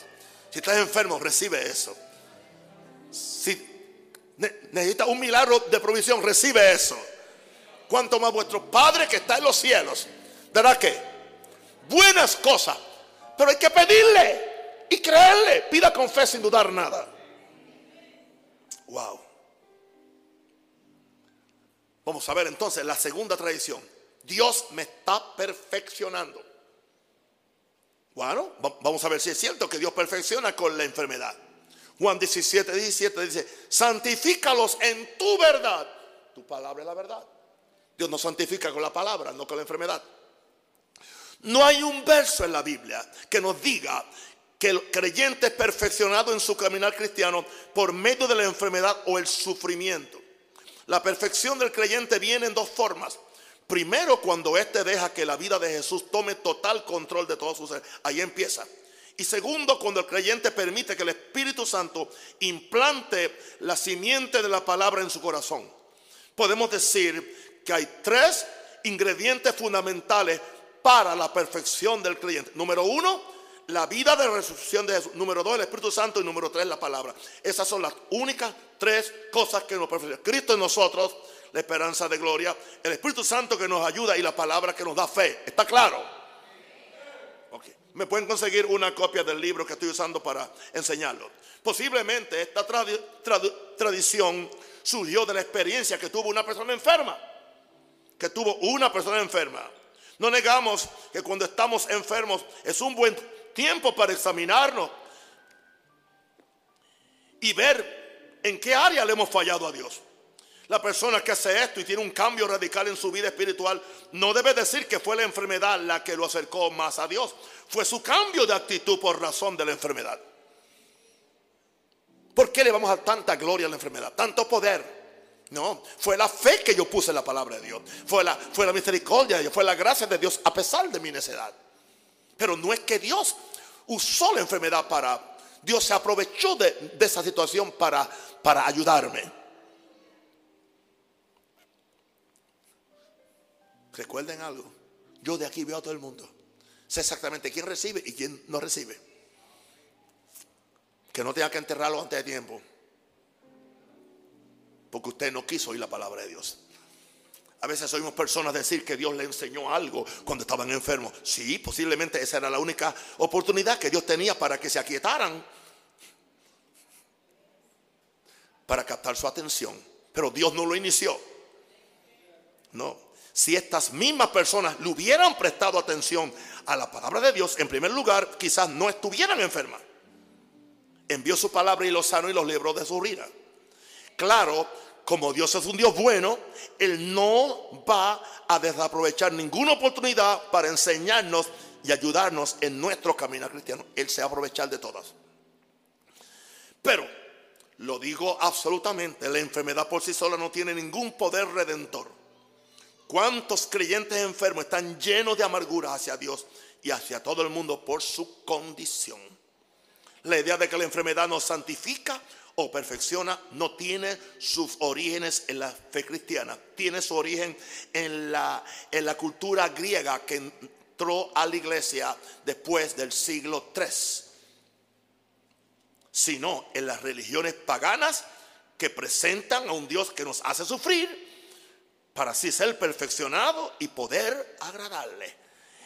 Si estás enfermo, recibe eso. Si necesitas un milagro de provisión, recibe eso. ¿Cuánto más vuestro Padre que está en los cielos dará que buenas cosas? Pero hay que pedirle y creerle. Pida con fe sin dudar nada. Wow. Vamos a ver entonces la segunda tradición. Dios me está perfeccionando. Bueno, vamos a ver si es cierto que Dios perfecciona con la enfermedad. Juan 17, 17 dice, santifícalos en tu verdad. Tu palabra es la verdad. Dios nos santifica con la palabra, no con la enfermedad. No hay un verso en la Biblia que nos diga que el creyente es perfeccionado en su caminar cristiano por medio de la enfermedad o el sufrimiento. La perfección del creyente viene en dos formas. Primero, cuando éste deja que la vida de Jesús tome total control de todo su ser. Ahí empieza. Y segundo, cuando el creyente permite que el Espíritu Santo implante la simiente de la palabra en su corazón. Podemos decir que hay tres ingredientes fundamentales para la perfección del creyente. Número uno, la vida de resurrección de Jesús. Número dos, el Espíritu Santo. Y número tres, la palabra. Esas son las únicas tres cosas que nos perfeccionan. Cristo en nosotros, la esperanza de gloria. El Espíritu Santo que nos ayuda y la palabra que nos da fe. ¿Está claro? me pueden conseguir una copia del libro que estoy usando para enseñarlo. Posiblemente esta tradición surgió de la experiencia que tuvo una persona enferma, que tuvo una persona enferma. No negamos que cuando estamos enfermos es un buen tiempo para examinarnos y ver en qué área le hemos fallado a Dios. La persona que hace esto y tiene un cambio radical en su vida espiritual no debe decir que fue la enfermedad la que lo acercó más a Dios. Fue su cambio de actitud por razón de la enfermedad. ¿Por qué le vamos a tanta gloria a la enfermedad? Tanto poder. No, fue la fe que yo puse en la palabra de Dios. Fue la, fue la misericordia de fue la gracia de Dios a pesar de mi necedad. Pero no es que Dios usó la enfermedad para... Dios se aprovechó de, esa situación para, para ayudarme. Recuerden algo. Yo de aquí veo a todo el mundo. Sé exactamente quién recibe y quién no recibe. Que no tenga que enterrarlo antes de tiempo. Porque usted no quiso oír la palabra de Dios. A veces oímos personas decir que Dios le enseñó algo cuando estaban enfermos. Sí, posiblemente esa era la única oportunidad que Dios tenía para que se aquietaran. Para captar su atención. Pero Dios no lo inició. No si estas mismas personas le hubieran prestado atención a la palabra de Dios, en primer lugar, quizás no estuvieran enfermas. Envió su palabra y los sanó y los libró de su ruina. Claro, como Dios es un Dios bueno, Él no va a desaprovechar ninguna oportunidad para enseñarnos y ayudarnos en nuestro camino cristiano. Él se va a aprovechar de todas. Pero, lo digo absolutamente, la enfermedad por sí sola no tiene ningún poder redentor. ¿Cuántos creyentes enfermos están llenos de amargura hacia Dios y hacia todo el mundo por su condición? La idea de que la enfermedad nos santifica o perfecciona no tiene sus orígenes en la fe cristiana, tiene su origen en la, en la cultura griega que entró a la iglesia después del siglo III, sino en las religiones paganas que presentan a un Dios que nos hace sufrir para así ser perfeccionado y poder agradarle.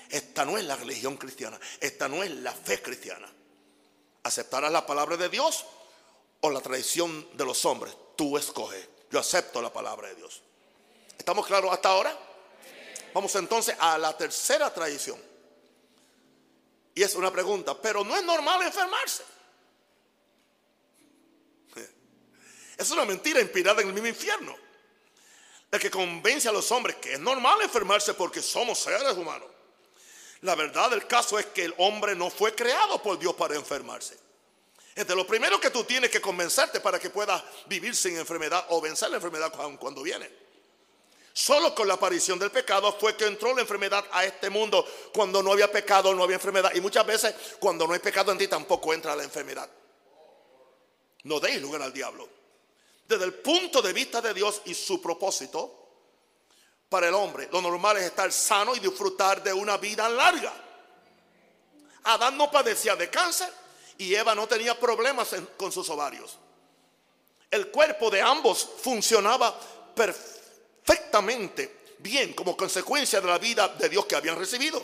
Esta no es la religión cristiana, esta no es la fe cristiana. ¿Aceptarás la palabra de Dios o la tradición de los hombres? Tú escoges. Yo acepto la palabra de Dios. ¿Estamos claros hasta ahora? Vamos entonces a la tercera tradición. Y es una pregunta, pero no es normal enfermarse. Es una mentira inspirada en el mismo infierno el que convence a los hombres que es normal enfermarse porque somos seres humanos. La verdad del caso es que el hombre no fue creado por Dios para enfermarse. Es de lo primero que tú tienes que convencerte para que puedas vivir sin enfermedad o vencer la enfermedad cuando viene. Solo con la aparición del pecado fue que entró la enfermedad a este mundo. Cuando no había pecado, no había enfermedad. Y muchas veces, cuando no hay pecado en ti, tampoco entra la enfermedad. No deis lugar al diablo desde el punto de vista de Dios y su propósito para el hombre. Lo normal es estar sano y disfrutar de una vida larga. Adán no padecía de cáncer y Eva no tenía problemas con sus ovarios. El cuerpo de ambos funcionaba perfectamente bien como consecuencia de la vida de Dios que habían recibido.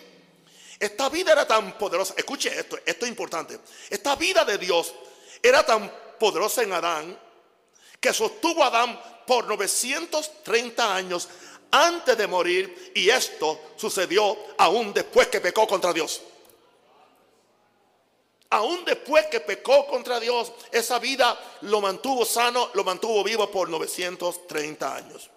Esta vida era tan poderosa, escuche esto, esto es importante. Esta vida de Dios era tan poderosa en Adán que sostuvo a Adán por 930 años antes de morir y esto sucedió aún después que pecó contra Dios. Aún después que pecó contra Dios, esa vida lo mantuvo sano, lo mantuvo vivo por 930 años.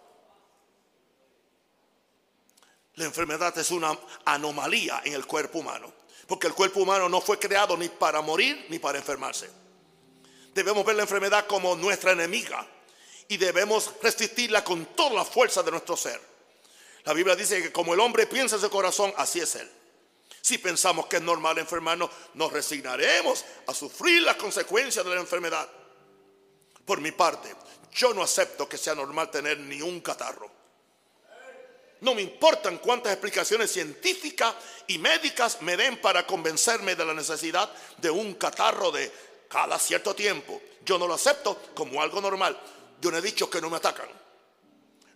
La enfermedad es una anomalía en el cuerpo humano, porque el cuerpo humano no fue creado ni para morir ni para enfermarse. Debemos ver la enfermedad como nuestra enemiga y debemos resistirla con toda la fuerza de nuestro ser. La Biblia dice que como el hombre piensa en su corazón, así es él. Si pensamos que es normal enfermarnos, nos resignaremos a sufrir las consecuencias de la enfermedad. Por mi parte, yo no acepto que sea normal tener ni un catarro. No me importan cuántas explicaciones científicas y médicas me den para convencerme de la necesidad de un catarro de cada cierto tiempo. Yo no lo acepto como algo normal. Yo no he dicho que no me atacan.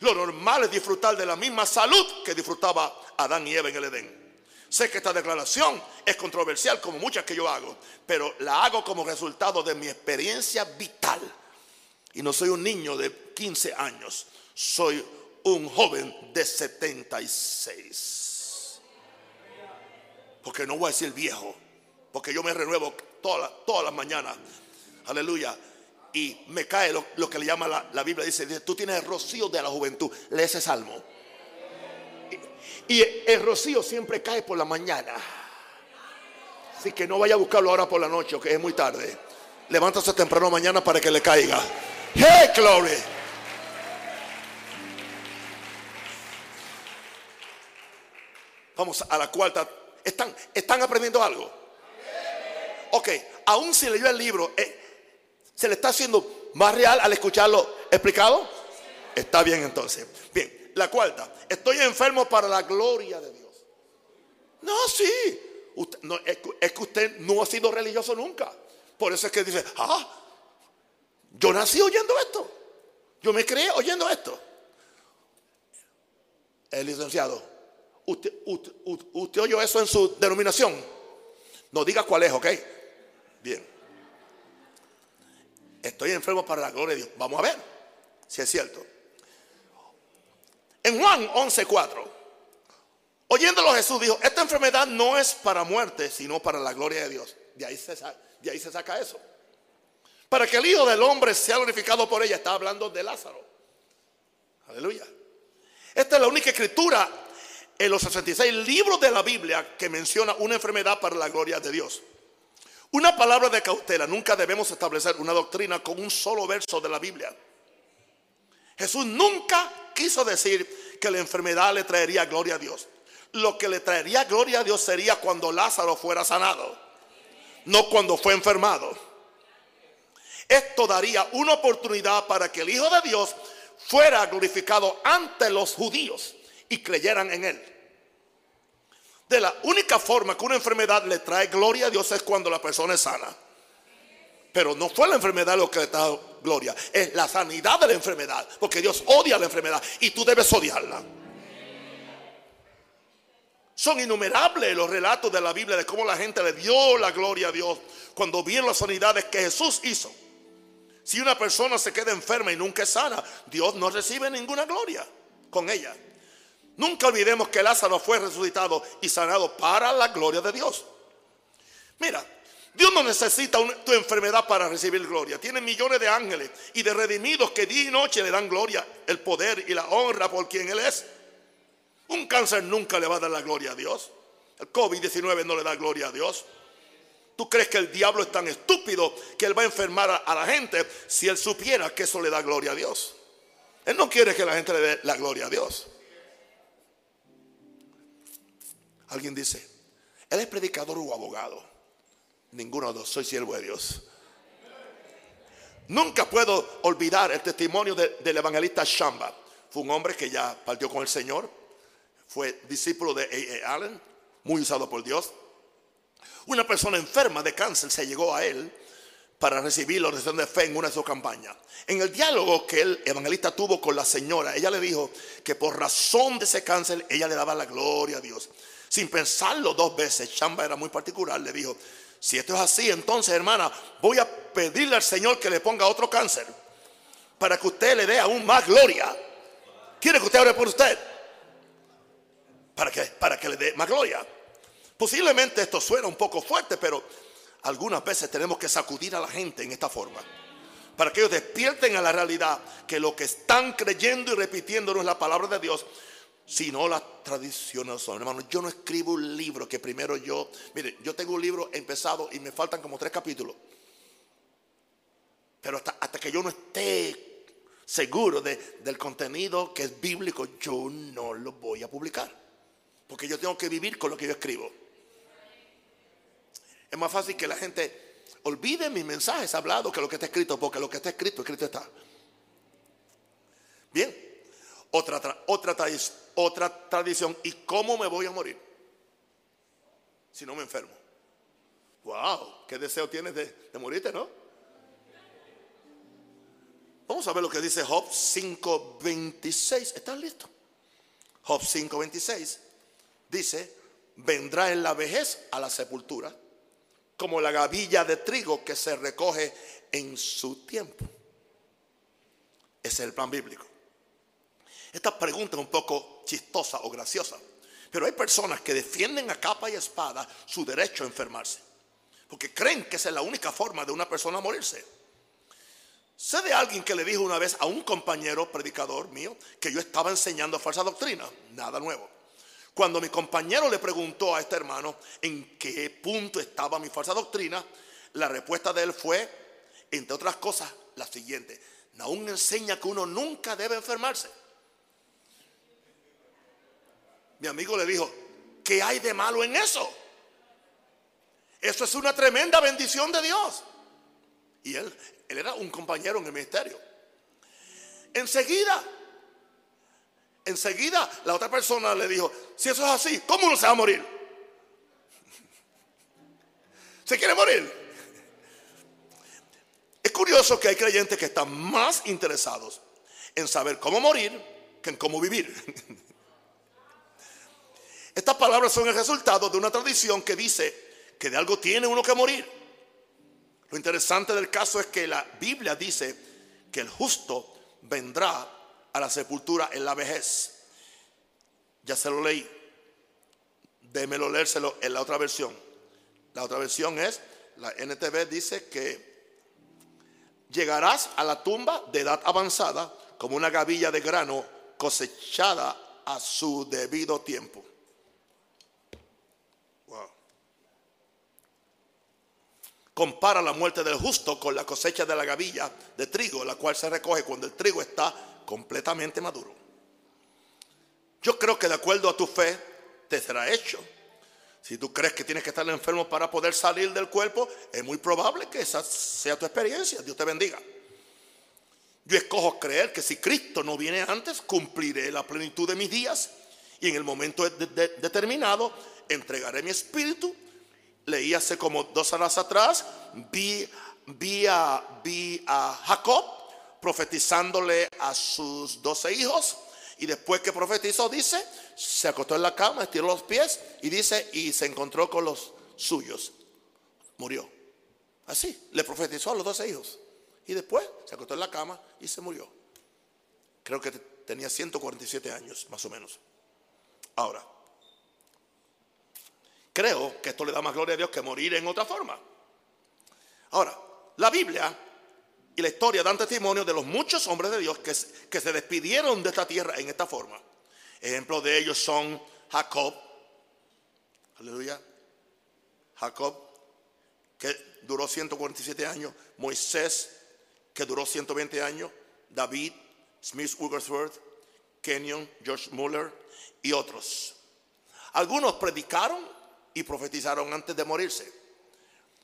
Lo normal es disfrutar de la misma salud que disfrutaba Adán y Eva en el Edén. Sé que esta declaración es controversial como muchas que yo hago, pero la hago como resultado de mi experiencia vital. Y no soy un niño de 15 años, soy un joven de 76. Porque no voy a decir viejo, porque yo me renuevo todas las mañanas. Aleluya. Y me cae lo, que le llama la, Biblia. Dice, tú tienes el rocío de la juventud. Lee ese salmo. Y, el rocío siempre cae por la mañana. Así que no vaya a buscarlo ahora por la noche, que es muy tarde. Levántase temprano mañana para que le caiga. Hey, glory. Vamos a la cuarta. ¿Están, están aprendiendo algo? Ok, aún si leyó el libro, eh, ¿se le está haciendo más real al escucharlo explicado? Está bien entonces. Bien, la cuarta. Estoy enfermo para la gloria de Dios. No, sí. es, que usted no ha sido religioso nunca. Por eso es que dice, ah, yo nací oyendo esto. Yo me creé oyendo esto. El licenciado, ¿usted, usted, oyó eso en su denominación? No diga cuál es, ¿ok? Bien. Estoy enfermo para la gloria de Dios. Vamos a ver si es cierto. En Juan 11:4, oyéndolo Jesús dijo, esta enfermedad no es para muerte, sino para la gloria de Dios. De ahí se, saca eso. Para que el Hijo del Hombre sea glorificado por ella. Está hablando de Lázaro. Aleluya. Esta es la única escritura en los 66 libros de la Biblia que menciona una enfermedad para la gloria de Dios. Una palabra de cautela. Nunca debemos establecer una doctrina con un solo verso de la Biblia. Jesús nunca quiso decir que la enfermedad le traería gloria a Dios. Lo que le traería gloria a Dios sería cuando Lázaro fuera sanado, no cuando fue enfermado. Esto daría una oportunidad para que el Hijo de Dios fuera glorificado ante los judíos y creyeran en él. De la única forma que una enfermedad le trae gloria a Dios es cuando la persona es sana. Pero no fue la enfermedad lo que le trajo gloria, es la sanidad de la enfermedad, porque Dios odia la enfermedad y tú debes odiarla. Son innumerables los relatos de la Biblia de cómo la gente le dio la gloria a Dios cuando vieron las sanidades que Jesús hizo. Si una persona se queda enferma y nunca es sana, Dios no recibe ninguna gloria con ella. Nunca olvidemos que Lázaro fue resucitado y sanado para la gloria de Dios. Mira, Dios no necesita tu enfermedad para recibir gloria. Tiene millones de ángeles y de redimidos que día y noche le dan gloria, el poder y la honra por quien Él es. Un cáncer nunca le va a dar la gloria a Dios. El COVID-19 no le da gloria a Dios. ¿Tú crees que el diablo es tan estúpido que él va a enfermar a, la gente si él supiera que eso le da gloria a Dios? Él no quiere que la gente le dé la gloria a Dios. Alguien dice, él es predicador o abogado. Ninguno de dos, soy siervo de Dios. Nunca puedo olvidar el testimonio del evangelista Shamba. Fue un hombre que ya partió con el Señor. Fue discípulo de A. Allen, muy usado por Dios. Una persona enferma de cáncer se llegó a él para recibir la oración de fe en una de sus campañas. En el diálogo que el evangelista tuvo con la señora, ella le dijo que por razón de ese cáncer ella le daba la gloria a Dios. Sin pensarlo dos veces, Chamba era muy particular, le dijo, si esto es así, entonces hermana, voy a pedirle al Señor que le ponga otro cáncer para que usted le dé aún más gloria. ¿Quiere que usted ore por usted? ¿Para? Para que le dé más gloria. Posiblemente esto suena un poco fuerte, pero algunas veces tenemos que sacudir a la gente en esta forma. Para que ellos despierten a la realidad que lo que están creyendo y repitiendo no es la palabra de Dios, sino las tradiciones son. Hermano, yo no escribo un libro que primero yo, mire, yo tengo un libro empezado y me faltan como tres capítulos. Pero hasta, hasta que yo no esté seguro del contenido que es bíblico, yo no lo voy a publicar. Porque yo tengo que vivir con lo que yo escribo. Es más fácil que la gente olvide mis mensajes hablados que lo que está escrito, porque lo que está escrito, escrito está. Bien, otra, otra, otra tradición. ¿Y cómo me voy a morir? Si no me enfermo. Wow, qué deseo tienes de, morirte, ¿no? Vamos a ver lo que dice Job 5.26. ¿Estás listo? Job 5.26 dice, vendrá en la vejez a la sepultura como la gavilla de trigo que se recoge en su tiempo. Ese es el plan bíblico. Esta pregunta es un poco chistosa o graciosa, pero hay personas que defienden a capa y espada su derecho a enfermarse, porque creen que esa es la única forma de una persona morirse. Sé de alguien que le dijo una vez a un compañero predicador mío que yo estaba enseñando falsa doctrina, nada nuevo. Cuando mi compañero le preguntó a este hermano en qué punto estaba mi falsa doctrina, la respuesta de él fue, entre otras cosas, la siguiente. Aún enseña que uno nunca debe enfermarse. Mi amigo le dijo, ¿qué hay de malo en eso? Eso es una tremenda bendición de Dios. Y él, él era un compañero en el ministerio. Enseguida, enseguida la otra persona le dijo, si eso es así, ¿cómo uno se va a morir? ¿Se quiere morir? Es curioso que hay creyentes que están más interesados en saber cómo morir que en cómo vivir. Estas palabras son el resultado de una tradición que dice que de algo tiene uno que morir. Lo interesante del caso es que la Biblia dice que el justo vendrá a la sepultura en la vejez. Ya se lo leí. Démelo leérselo en la otra versión. La otra versión es, la NTV dice que llegarás a la tumba de edad avanzada como una gavilla de grano cosechada a su debido tiempo. Compara la muerte del justo con la cosecha de la gavilla de trigo, la cual se recoge cuando el trigo está completamente maduro. Yo creo que de acuerdo a tu fe te será hecho. Si tú crees que tienes que estar enfermo para poder salir del cuerpo, es muy probable que esa sea tu experiencia. Dios te bendiga. Yo escojo creer que si Cristo no viene antes, cumpliré la plenitud de mis días y en el momento determinado entregaré mi espíritu leí hace como dos horas atrás, vi, vi, a, vi a Jacob profetizándole a sus doce hijos. Y después que profetizó, dice, se acostó en la cama, estiró los pies y dice, y se encontró con los suyos. Murió. Así, le profetizó a los doce hijos. Y después se acostó en la cama y se murió. Creo que tenía 147 años, más o menos. Ahora, Creo que esto le da más gloria a Dios que morir en otra forma. Ahora, la Biblia y la historia dan testimonio de los muchos hombres de Dios que, que se despidieron de esta tierra en esta forma. Ejemplos de ellos son Jacob, aleluya, Jacob, que duró 147 años, Moisés, que duró 120 años, David, Smith Wigglesworth, Kenyon, George Muller y otros. Algunos predicaron y profetizaron antes de morirse.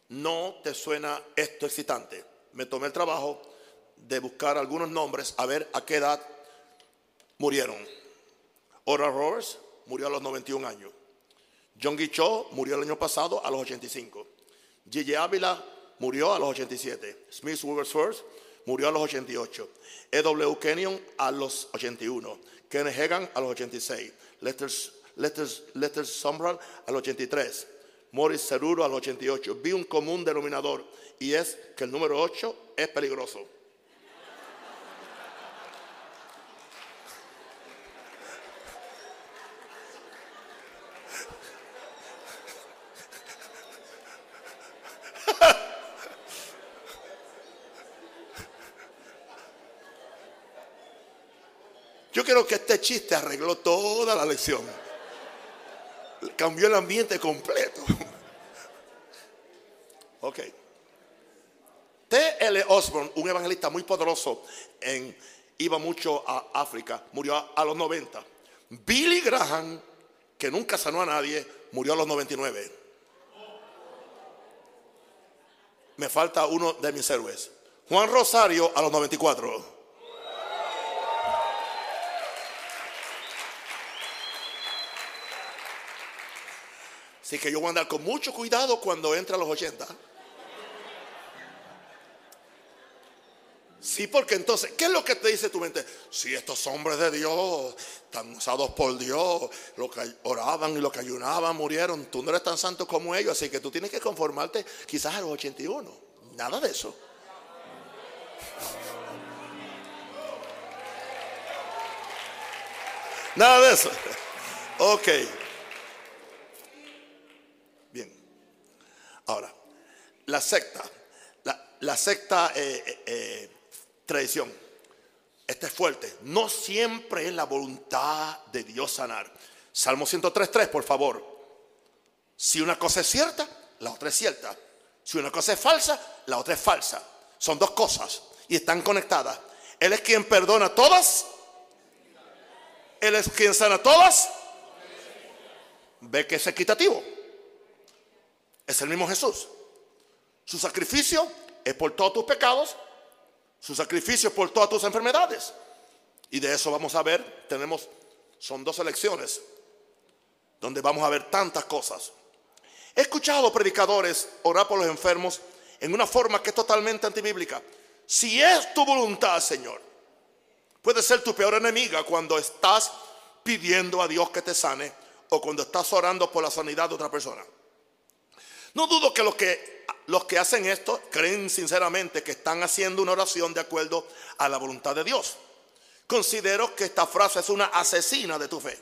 ¿No te suena esto excitante? Me tomé el trabajo de buscar algunos nombres a ver a qué edad murieron. Oral Roberts murió a los 91 años. John Guichot murió el año pasado a los 85. Gigi Ávila murió a los 87. Smith Wigglesworth murió a los 88. E.W. Kenyon a los 81. Kenneth Hagan a los 86. Lester Lester, Sombral al 83, Morris Ceruro al 88. Vi un común denominador y es que el número 8 es peligroso. Yo creo que este chiste arregló toda la lección cambió el ambiente completo. ok. T.L. Osborne, un evangelista muy poderoso en, iba mucho a África, murió a, a los 90. Billy Graham, que nunca sanó a nadie, murió a los 99. Me falta uno de mis héroes. Juan Rosario a los 94. Así que yo voy a andar con mucho cuidado cuando entre a los 80. Sí, porque entonces, ¿qué es lo que te dice tu mente? Si estos hombres de Dios, tan usados por Dios, los que oraban y los que ayunaban murieron, tú no eres tan santo como ellos, así que tú tienes que conformarte quizás a los 81. Nada de eso. Nada de eso. Ok. Bien. Ahora, la secta. La, secta eh, eh, eh, tradición. Este es fuerte. No siempre es la voluntad de Dios sanar. Salmo 103.3, por favor. Si una cosa es cierta, la otra es cierta. Si una cosa es falsa, la otra es falsa. Son dos cosas y están conectadas. Él es quien perdona todas. Él es quien sana todas. Ve que es equitativo. Es el mismo Jesús. Su sacrificio es por todos tus pecados su sacrificio por todas tus enfermedades. Y de eso vamos a ver, tenemos, son dos elecciones, donde vamos a ver tantas cosas. He escuchado predicadores orar por los enfermos en una forma que es totalmente antibíblica. Si es tu voluntad, Señor, puede ser tu peor enemiga cuando estás pidiendo a Dios que te sane o cuando estás orando por la sanidad de otra persona. No dudo que los que los que hacen esto creen sinceramente que están haciendo una oración de acuerdo a la voluntad de Dios. Considero que esta frase es una asesina de tu fe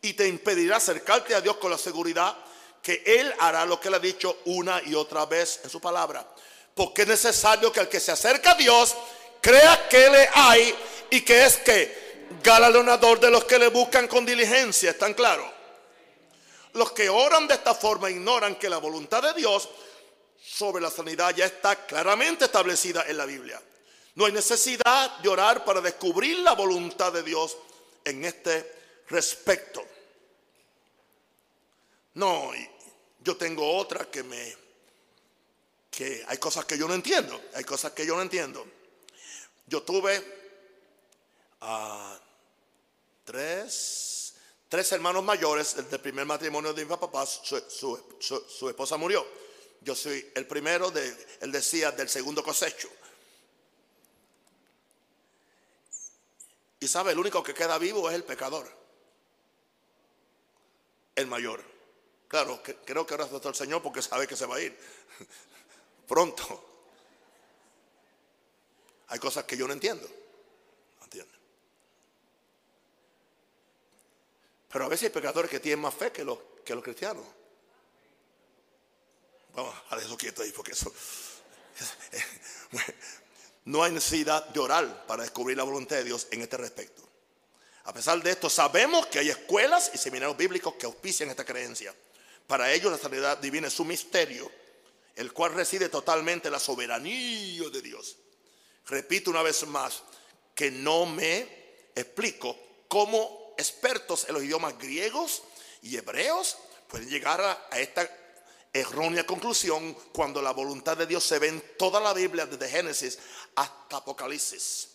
y te impedirá acercarte a Dios con la seguridad que Él hará lo que Él ha dicho una y otra vez en su palabra. Porque es necesario que el que se acerca a Dios crea que le hay y que es que galardonador de los que le buscan con diligencia. ¿Están claros? Los que oran de esta forma ignoran que la voluntad de Dios sobre la sanidad ya está claramente establecida en la Biblia. No hay necesidad de orar para descubrir la voluntad de Dios en este respecto. No, yo tengo otra que me que hay cosas que yo no entiendo, hay cosas que yo no entiendo. Yo tuve a tres, tres hermanos mayores del primer matrimonio de mi papá, su esposa murió. Yo soy el primero, él decía, del segundo cosecho. Y sabe, el único que queda vivo es el pecador. El mayor. Claro, creo que ahora está el Señor porque sabe que se va a ir. Pronto. Hay cosas que yo no entiendo. No. Pero a veces hay pecadores que tienen más fe que los, que los cristianos. Vamos a dejar eso quieto ahí porque eso... No hay necesidad de orar para descubrir la voluntad de Dios en este respecto. A pesar de esto, sabemos que hay escuelas y seminarios bíblicos que auspician esta creencia. Para ellos la sanidad divina es su misterio, el cual reside totalmente en la soberanía de Dios. Repito una vez más que no me explico cómo expertos en los idiomas griegos y hebreos pueden llegar a, a esta errónea conclusión cuando la voluntad de Dios se ve en toda la Biblia, desde Génesis hasta Apocalipsis.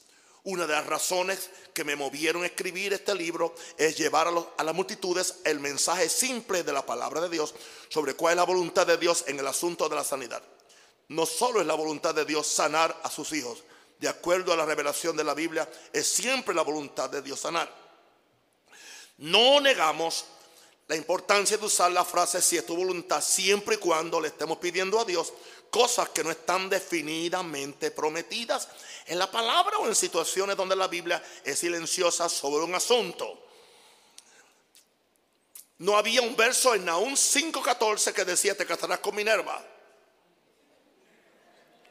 Una de las razones que me movieron a escribir este libro es llevar a, las multitudes el mensaje simple de la palabra de Dios sobre cuál es la voluntad de Dios en el asunto de la sanidad. No solo es la voluntad de Dios sanar a sus hijos, de acuerdo a la revelación de la Biblia, es siempre la voluntad de Dios sanar. No negamos la importancia de usar la frase si es tu voluntad siempre y cuando le estemos pidiendo a Dios cosas que no están definidamente prometidas en la palabra o en situaciones donde la Biblia es silenciosa sobre un asunto. No había un verso en Naúm 5:14 que decía te casarás con Minerva.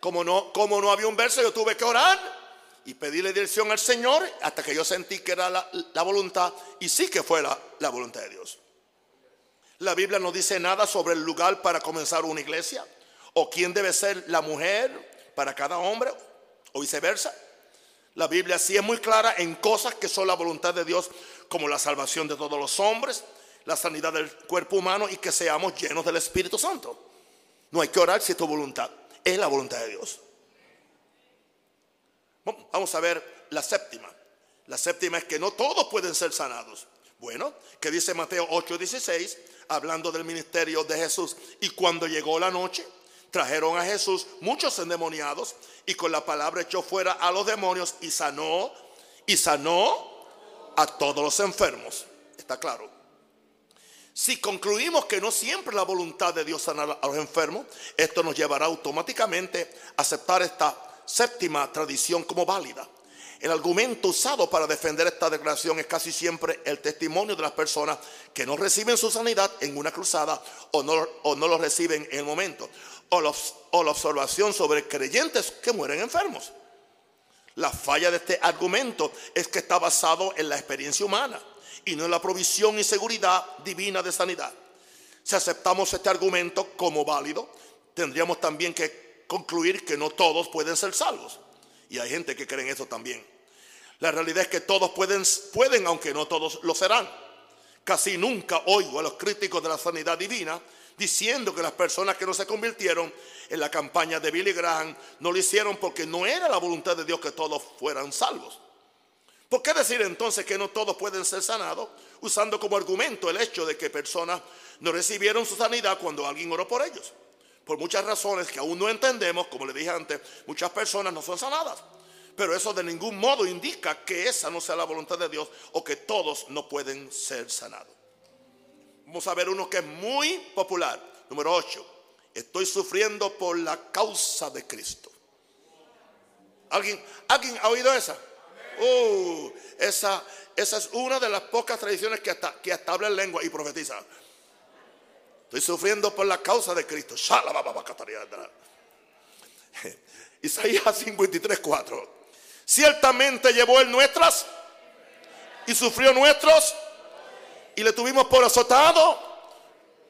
Como no, como no había un verso, yo tuve que orar y pedirle dirección al Señor hasta que yo sentí que era la, voluntad y sí que fue la voluntad de Dios. La Biblia no dice nada sobre el lugar para comenzar una iglesia o quién debe ser la mujer para cada hombre o viceversa. La Biblia sí es muy clara en cosas que son la voluntad de Dios, como la salvación de todos los hombres, la sanidad del cuerpo humano y que seamos llenos del Espíritu Santo. No hay que orar si es tu voluntad, es la voluntad de Dios. Vamos a ver la séptima. La séptima es que no todos pueden ser sanados. Bueno, que dice Mateo 8:16, hablando del ministerio de Jesús. Y cuando llegó la noche, trajeron a Jesús muchos endemoniados y con la palabra echó fuera a los demonios y sanó, y sanó a todos los enfermos. Está claro. Si concluimos que no siempre la voluntad de Dios sanar a los enfermos, esto nos llevará automáticamente a aceptar esta séptima tradición como válida. El argumento usado para defender esta declaración es casi siempre el testimonio de las personas que no reciben su sanidad en una cruzada o no, o no lo reciben en el momento, o, o la observación sobre creyentes que mueren enfermos. La falla de este argumento es que está basado en la experiencia humana y no en la provisión y seguridad divina de sanidad. Si aceptamos este argumento como válido, tendríamos también que concluir que no todos pueden ser salvos. Y hay gente que cree en eso también. La realidad es que todos pueden, pueden, aunque no todos lo serán. Casi nunca oigo a los críticos de la sanidad divina diciendo que las personas que no se convirtieron en la campaña de Billy Graham no lo hicieron porque no era la voluntad de Dios que todos fueran salvos. ¿Por qué decir entonces que no todos pueden ser sanados? Usando como argumento el hecho de que personas no recibieron su sanidad cuando alguien oró por ellos por muchas razones que aún no entendemos, como le dije antes, muchas personas no son sanadas. Pero eso de ningún modo indica que esa no sea la voluntad de Dios o que todos no pueden ser sanados. Vamos a ver uno que es muy popular. Número 8. Estoy sufriendo por la causa de Cristo. ¿Alguien, ¿alguien ha oído esa? Uh, esa, esa es una de las pocas tradiciones que hasta, que en lengua y profetiza. Estoy sufriendo por la causa de Cristo. Isaías 53, 4. Ciertamente llevó él nuestras y sufrió nuestros y le tuvimos por azotado,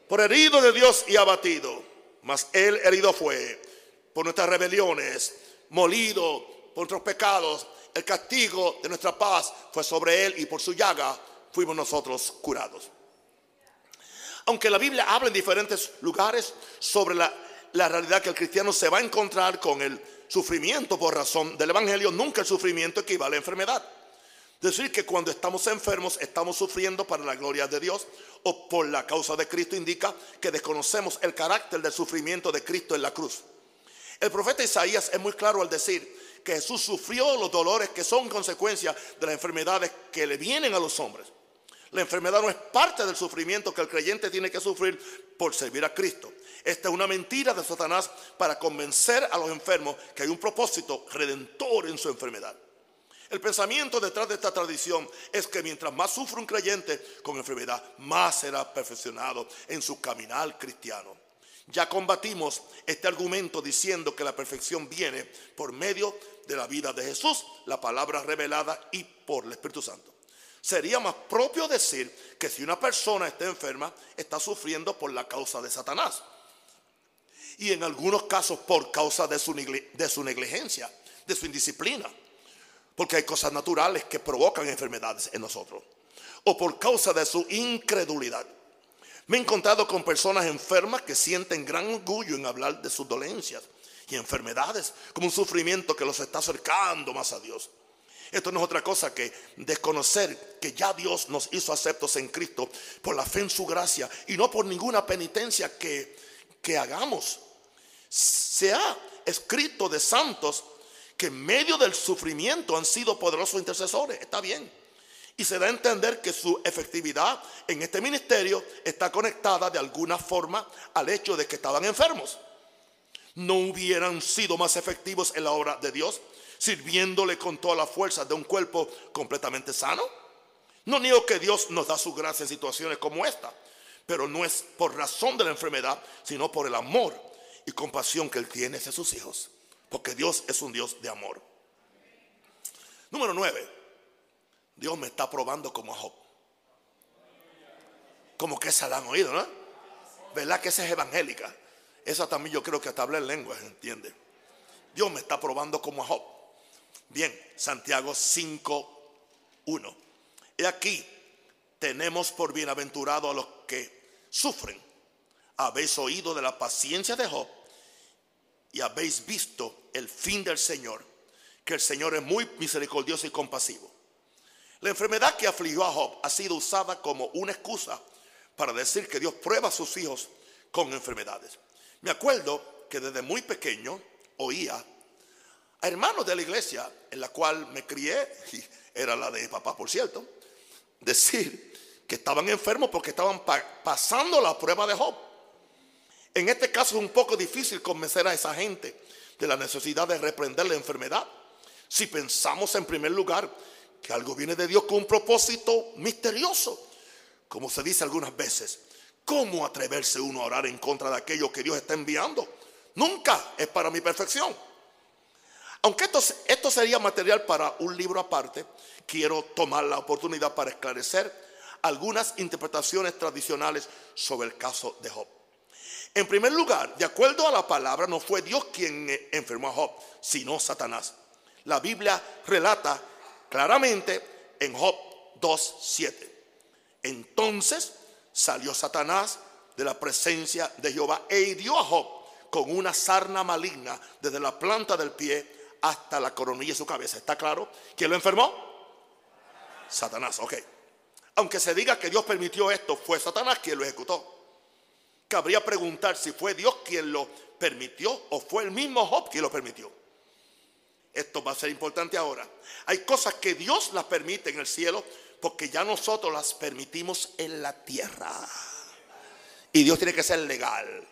por herido de Dios y abatido. Mas él herido fue por nuestras rebeliones, molido por nuestros pecados. El castigo de nuestra paz fue sobre él y por su llaga fuimos nosotros curados. Aunque la Biblia habla en diferentes lugares sobre la, realidad que el cristiano se va a encontrar con el sufrimiento por razón del Evangelio, nunca el sufrimiento equivale a enfermedad. Decir que cuando estamos enfermos estamos sufriendo para la gloria de Dios o por la causa de Cristo indica que desconocemos el carácter del sufrimiento de Cristo en la cruz. El profeta Isaías es muy claro al decir que Jesús sufrió los dolores que son consecuencia de las enfermedades que le vienen a los hombres. La enfermedad no es parte del sufrimiento que el creyente tiene que sufrir por servir a Cristo. Esta es una mentira de Satanás para convencer a los enfermos que hay un propósito redentor en su enfermedad. El pensamiento detrás de esta tradición es que mientras más sufre un creyente con enfermedad, más será perfeccionado en su caminar cristiano. Ya combatimos este argumento diciendo que la perfección viene por medio de la vida de Jesús, la palabra revelada y por el Espíritu Santo. Sería más propio decir que si una persona está enferma, está sufriendo por la causa de Satanás. Y en algunos casos por causa de su, de su negligencia, de su indisciplina. Porque hay cosas naturales que provocan enfermedades en nosotros. O por causa de su incredulidad. Me he encontrado con personas enfermas que sienten gran orgullo en hablar de sus dolencias y enfermedades como un sufrimiento que los está acercando más a Dios. Esto no es otra cosa que desconocer que ya Dios nos hizo aceptos en Cristo por la fe en su gracia y no por ninguna penitencia que, que hagamos. Se ha escrito de santos que en medio del sufrimiento han sido poderosos intercesores. Está bien. Y se da a entender que su efectividad en este ministerio está conectada de alguna forma al hecho de que estaban enfermos. No hubieran sido más efectivos en la obra de Dios sirviéndole con toda la fuerza de un cuerpo completamente sano. No niego que Dios nos da su gracia en situaciones como esta, pero no es por razón de la enfermedad, sino por el amor y compasión que Él tiene hacia sus hijos, porque Dios es un Dios de amor. Número 9. Dios me está probando como a Job. Como que esa la han oído, ¿no? ¿Verdad que esa es evangélica? Esa también yo creo que hasta habla en lengua, ¿entiende? Dios me está probando como a Job. Bien, Santiago 5, 1. Y aquí tenemos por bienaventurado a los que sufren. Habéis oído de la paciencia de Job y habéis visto el fin del Señor, que el Señor es muy misericordioso y compasivo. La enfermedad que afligió a Job ha sido usada como una excusa para decir que Dios prueba a sus hijos con enfermedades. Me acuerdo que desde muy pequeño oía a hermanos de la iglesia en la cual me crié, y era la de papá por cierto, decir que estaban enfermos porque estaban pasando la prueba de Job. En este caso es un poco difícil convencer a esa gente de la necesidad de reprender la enfermedad. Si pensamos en primer lugar que algo viene de Dios con un propósito misterioso, como se dice algunas veces, ¿cómo atreverse uno a orar en contra de aquello que Dios está enviando? Nunca es para mi perfección. Aunque esto, esto sería material para un libro aparte, quiero tomar la oportunidad para esclarecer algunas interpretaciones tradicionales sobre el caso de Job. En primer lugar, de acuerdo a la palabra, no fue Dios quien enfermó a Job, sino Satanás. La Biblia relata claramente en Job 2.7. Entonces salió Satanás de la presencia de Jehová e hirió a Job con una sarna maligna desde la planta del pie hasta la coronilla de su cabeza. ¿Está claro? ¿Quién lo enfermó? Satanás, ok. Aunque se diga que Dios permitió esto, fue Satanás quien lo ejecutó. Cabría preguntar si fue Dios quien lo permitió o fue el mismo Job quien lo permitió. Esto va a ser importante ahora. Hay cosas que Dios las permite en el cielo porque ya nosotros las permitimos en la tierra. Y Dios tiene que ser legal.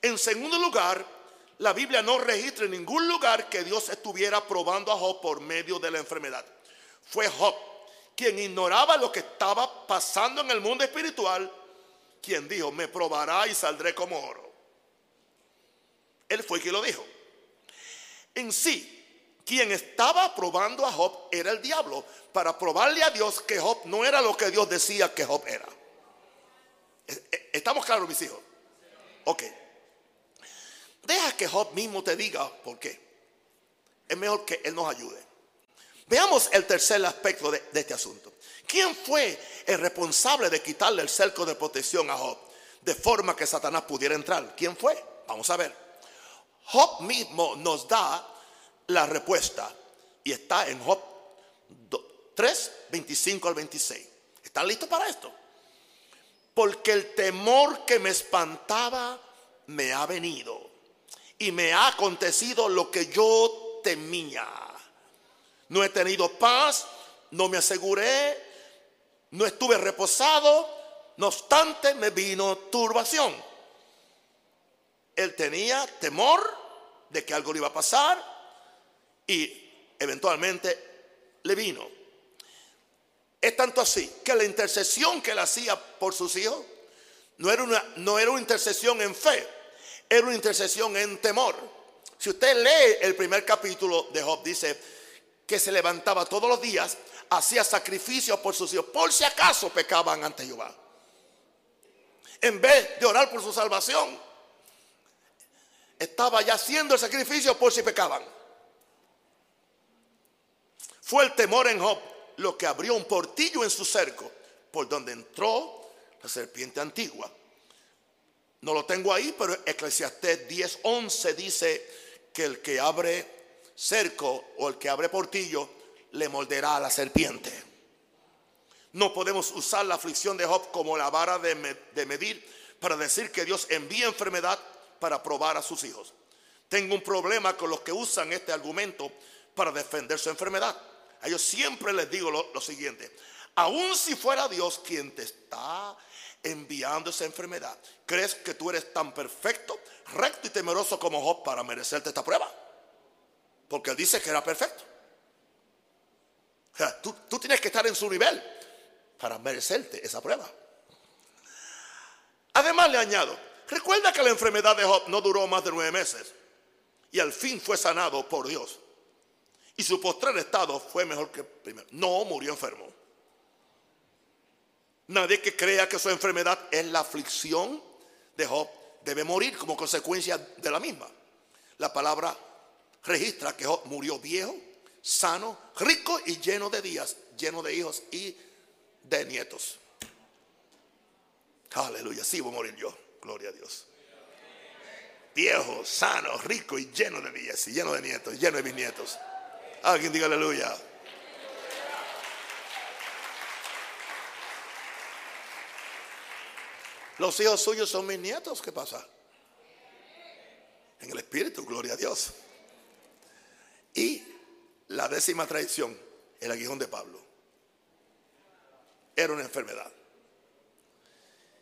En segundo lugar, la Biblia no registra en ningún lugar que Dios estuviera probando a Job por medio de la enfermedad. Fue Job quien ignoraba lo que estaba pasando en el mundo espiritual, quien dijo, me probará y saldré como oro. Él fue quien lo dijo. En sí, quien estaba probando a Job era el diablo, para probarle a Dios que Job no era lo que Dios decía que Job era. ¿Estamos claros, mis hijos? Ok. Deja que Job mismo te diga por qué. Es mejor que Él nos ayude. Veamos el tercer aspecto de, este asunto. ¿Quién fue el responsable de quitarle el cerco de protección a Job de forma que Satanás pudiera entrar? ¿Quién fue? Vamos a ver. Job mismo nos da la respuesta y está en Job 3, 25 al 26. ¿Están listos para esto? Porque el temor que me espantaba me ha venido y me ha acontecido lo que yo temía. No he tenido paz, no me aseguré, no estuve reposado, no obstante me vino turbación. Él tenía temor de que algo le iba a pasar y eventualmente le vino. Es tanto así que la intercesión que él hacía por sus hijos no era una, no era una intercesión en fe, era una intercesión en temor. Si usted lee el primer capítulo de Job, dice que se levantaba todos los días, hacía sacrificios por sus hijos, por si acaso pecaban ante Jehová. En vez de orar por su salvación, estaba ya haciendo el sacrificio por si pecaban. Fue el temor en Job lo que abrió un portillo en su cerco, por donde entró la serpiente antigua. No lo tengo ahí, pero Eclesiastés 10:11 dice que el que abre cerco o el que abre portillo le morderá a la serpiente. No podemos usar la aflicción de Job como la vara de, medir para decir que Dios envía enfermedad para probar a sus hijos. Tengo un problema con los que usan este argumento para defender su enfermedad. A ellos siempre les digo lo, lo siguiente, aun si fuera Dios quien te está enviando esa enfermedad, ¿crees que tú eres tan perfecto, recto y temeroso como Job para merecerte esta prueba? Porque él dice que era perfecto. O sea, tú, tú tienes que estar en su nivel para merecerte esa prueba. Además le añado, recuerda que la enfermedad de Job no duró más de nueve meses y al fin fue sanado por Dios. Y su postrer estado fue mejor que el primero. No murió enfermo. Nadie que crea que su enfermedad es la aflicción de Job debe morir como consecuencia de la misma. La palabra registra que Job murió viejo sano, rico y lleno de días, lleno de hijos y de nietos. Aleluya, sí voy a morir yo, gloria a Dios. Viejo, sano, rico y lleno de días y lleno de nietos, lleno de bisnietos. Alguien diga aleluya. Los hijos suyos son mis nietos, ¿qué pasa? En el espíritu, gloria a Dios. Y la décima traición, el aguijón de Pablo, era una enfermedad.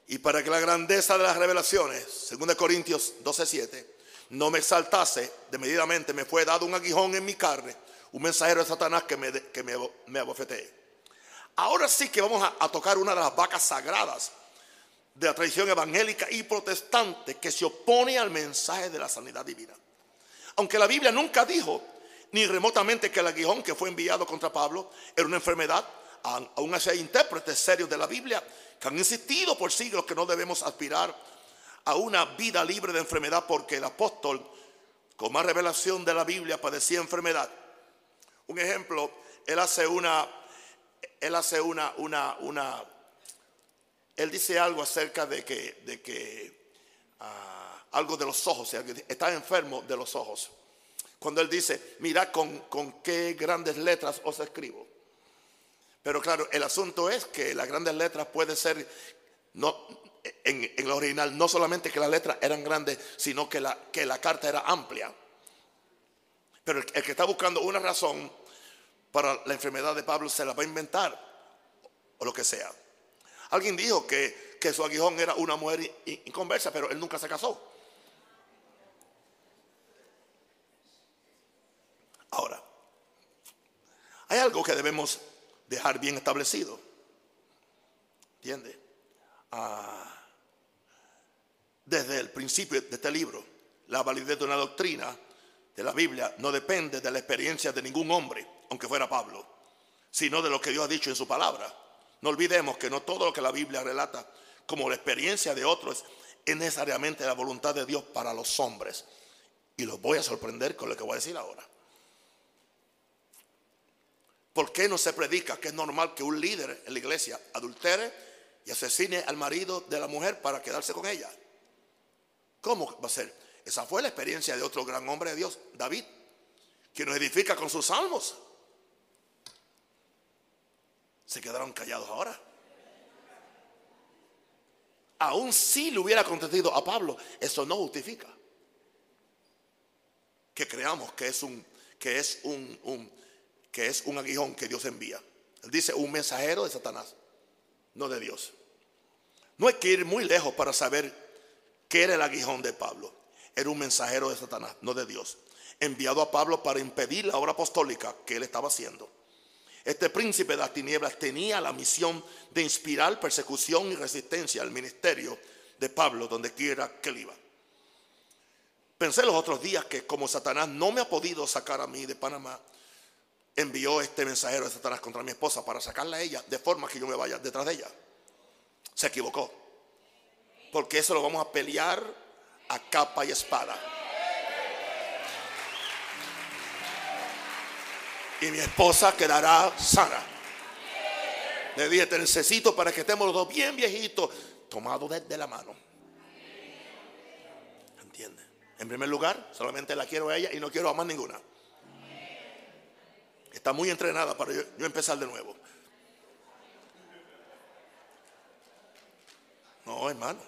Y para que la grandeza de las revelaciones, 2 Corintios 12:7, no me exaltase, de medidamente me fue dado un aguijón en mi carne, un mensajero de Satanás que me, que me. Ahora sí que vamos a tocar una de las vacas sagradas de la tradición evangélica y protestante que se opone al mensaje de la sanidad divina. Aunque la Biblia nunca dijo ni remotamente que el aguijón que fue enviado contra Pablo era una enfermedad, aún así hay intérpretes serios de la Biblia que han insistido por siglos que no debemos aspirar a una vida libre de enfermedad porque el apóstol con más revelación de la Biblia padecía enfermedad. Un ejemplo, él hace una, él hace una, una, una él dice algo acerca de que, de que ah, algo de los ojos, está enfermo de los ojos. Cuando él dice, mira con, con qué grandes letras os escribo. Pero claro, el asunto es que las grandes letras pueden ser, no, en, en original, no solamente que las letras eran grandes, sino que la, que la carta era amplia. Pero el, el que está buscando una razón para la enfermedad de Pablo se la va a inventar, o lo que sea. Alguien dijo que, su aguijón era una mujer inconversa, pero él nunca se casó. Ahora, hay algo que debemos dejar bien establecido. ¿Entiende? Ah, desde el principio de este libro, la validez de una doctrina de la Biblia no depende de la experiencia de ningún hombre, aunque fuera Pablo, sino de lo que Dios ha dicho en su palabra. No olvidemos que no todo lo que la Biblia relata como la experiencia de otros es necesariamente la voluntad de Dios para los hombres. Y los voy a sorprender con lo que voy a decir ahora. ¿Por qué no se predica que es normal que un líder en la iglesia adultere y asesine al marido de la mujer para quedarse con ella? ¿Cómo va a ser? Esa fue la experiencia de otro gran hombre de Dios, David, que nos edifica con sus salmos se quedaron callados ahora. Aún si le hubiera acontecido a Pablo, eso no justifica que creamos que es un que es un, que es un aguijón que Dios envía. Él dice un mensajero de Satanás, no de Dios. No hay que ir muy lejos para saber qué era el aguijón de Pablo. Era un mensajero de Satanás, no de Dios. Enviado a Pablo para impedir la obra apostólica que él estaba haciendo. Este príncipe de las tinieblas tenía la misión de inspirar persecución y resistencia al ministerio de Pablo donde quiera que él iba. Pensé los otros días que como Satanás no me ha podido sacar a mí de Panamá, envió este mensajero de Satanás contra mi esposa para sacarla a ella de forma que yo me vaya detrás de ella. Se equivocó. Porque eso lo vamos a pelear a capa y espada. Y mi esposa quedará sana. Le dije, te necesito para que estemos los dos bien viejitos, tomados desde la mano. ¿Entiende? En primer lugar, solamente la quiero a ella y no quiero a más ninguna. Está muy entrenada para yo, yo empezar de nuevo. No, hermano.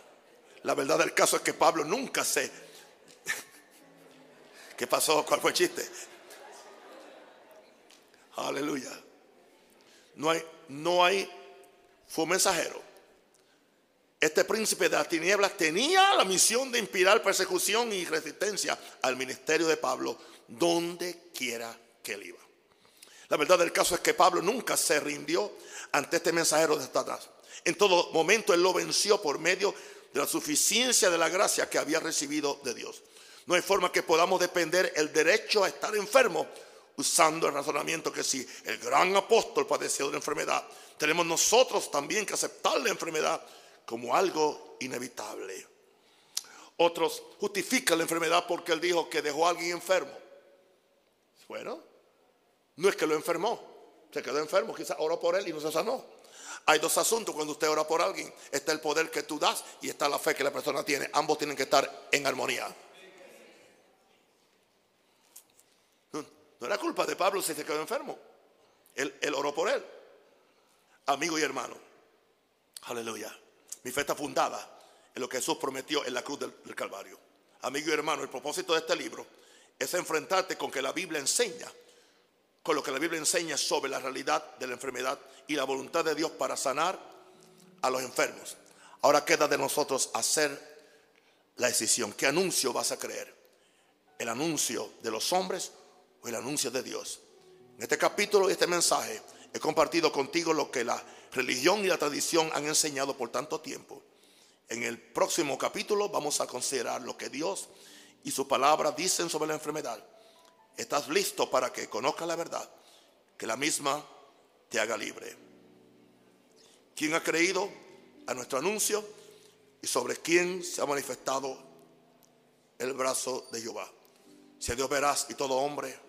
La verdad del caso es que Pablo nunca sé. ¿Qué pasó? ¿Cuál fue el chiste? Aleluya. No hay, no hay, fue un mensajero. Este príncipe de las tinieblas tenía la misión de inspirar persecución y resistencia al ministerio de Pablo donde quiera que él iba. La verdad del caso es que Pablo nunca se rindió ante este mensajero de Satanás. En todo momento él lo venció por medio de la suficiencia de la gracia que había recibido de Dios. No hay forma que podamos depender el derecho a estar enfermo usando el razonamiento que si el gran apóstol padeció de una enfermedad, tenemos nosotros también que aceptar la enfermedad como algo inevitable. Otros justifican la enfermedad porque él dijo que dejó a alguien enfermo. Bueno, No es que lo enfermó, se quedó enfermo, quizás oró por él y no se sanó. Hay dos asuntos cuando usted ora por alguien. Está el poder que tú das y está la fe que la persona tiene. Ambos tienen que estar en armonía. No era culpa de Pablo si se quedó enfermo. Él, oró por él. Amigo y hermano. Aleluya. Mi fe está fundada en lo que Jesús prometió en la cruz del, del Calvario. Amigo y hermano, el propósito de este libro es enfrentarte con que la Biblia enseña, con lo que la Biblia enseña sobre la realidad de la enfermedad y la voluntad de Dios para sanar a los enfermos. Ahora queda de nosotros hacer la decisión. ¿Qué anuncio vas a creer? ¿El anuncio de los hombres el anuncio de Dios? En este capítulo y este mensaje he compartido contigo lo que la religión y la tradición han enseñado por tanto tiempo. En el próximo capítulo vamos a considerar lo que Dios y su palabra dicen sobre la enfermedad. ¿Estás listo para que conozcas la verdad? Que la misma te haga libre. ¿Quién ha creído a nuestro anuncio y sobre quién se ha manifestado el brazo de Jehová? Si Dios verás y todo hombre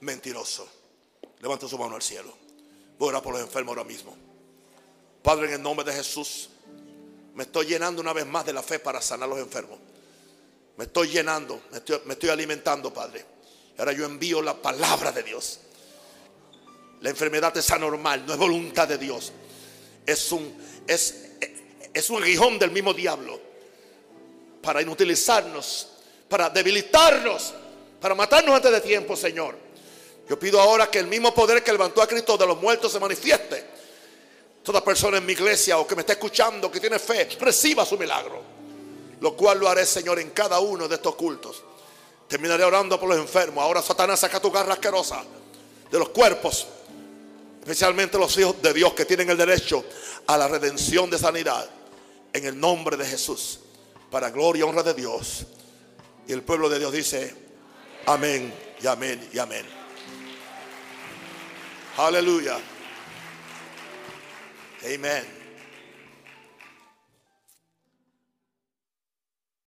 mentiroso. Levanta su mano al cielo. Voy a orar por los enfermos ahora mismo. Padre, en el nombre de Jesús, me estoy llenando una vez más de la fe para sanar a los enfermos. Me estoy llenando, me estoy, me estoy alimentando, Padre. Ahora yo envío la palabra de Dios. La enfermedad es anormal, no es voluntad de Dios. Es un, es, es un del mismo diablo para inutilizarnos, para debilitarnos, para matarnos antes de tiempo, Señor. Yo pido ahora que el mismo poder que levantó a Cristo de los muertos se manifieste. Toda persona en mi iglesia o que me está escuchando, que tiene fe, reciba su milagro. Lo cual lo haré, Señor, en cada uno de estos cultos. Terminaré orando por los enfermos. Ahora, Satanás, saca tu garra asquerosa de los cuerpos especialmente los hijos de Dios que tienen el derecho a la redención de sanidad, en el nombre de Jesús, para gloria y honra de Dios. Y el pueblo de Dios dice, amén y amén y amén. Aleluya. Amén.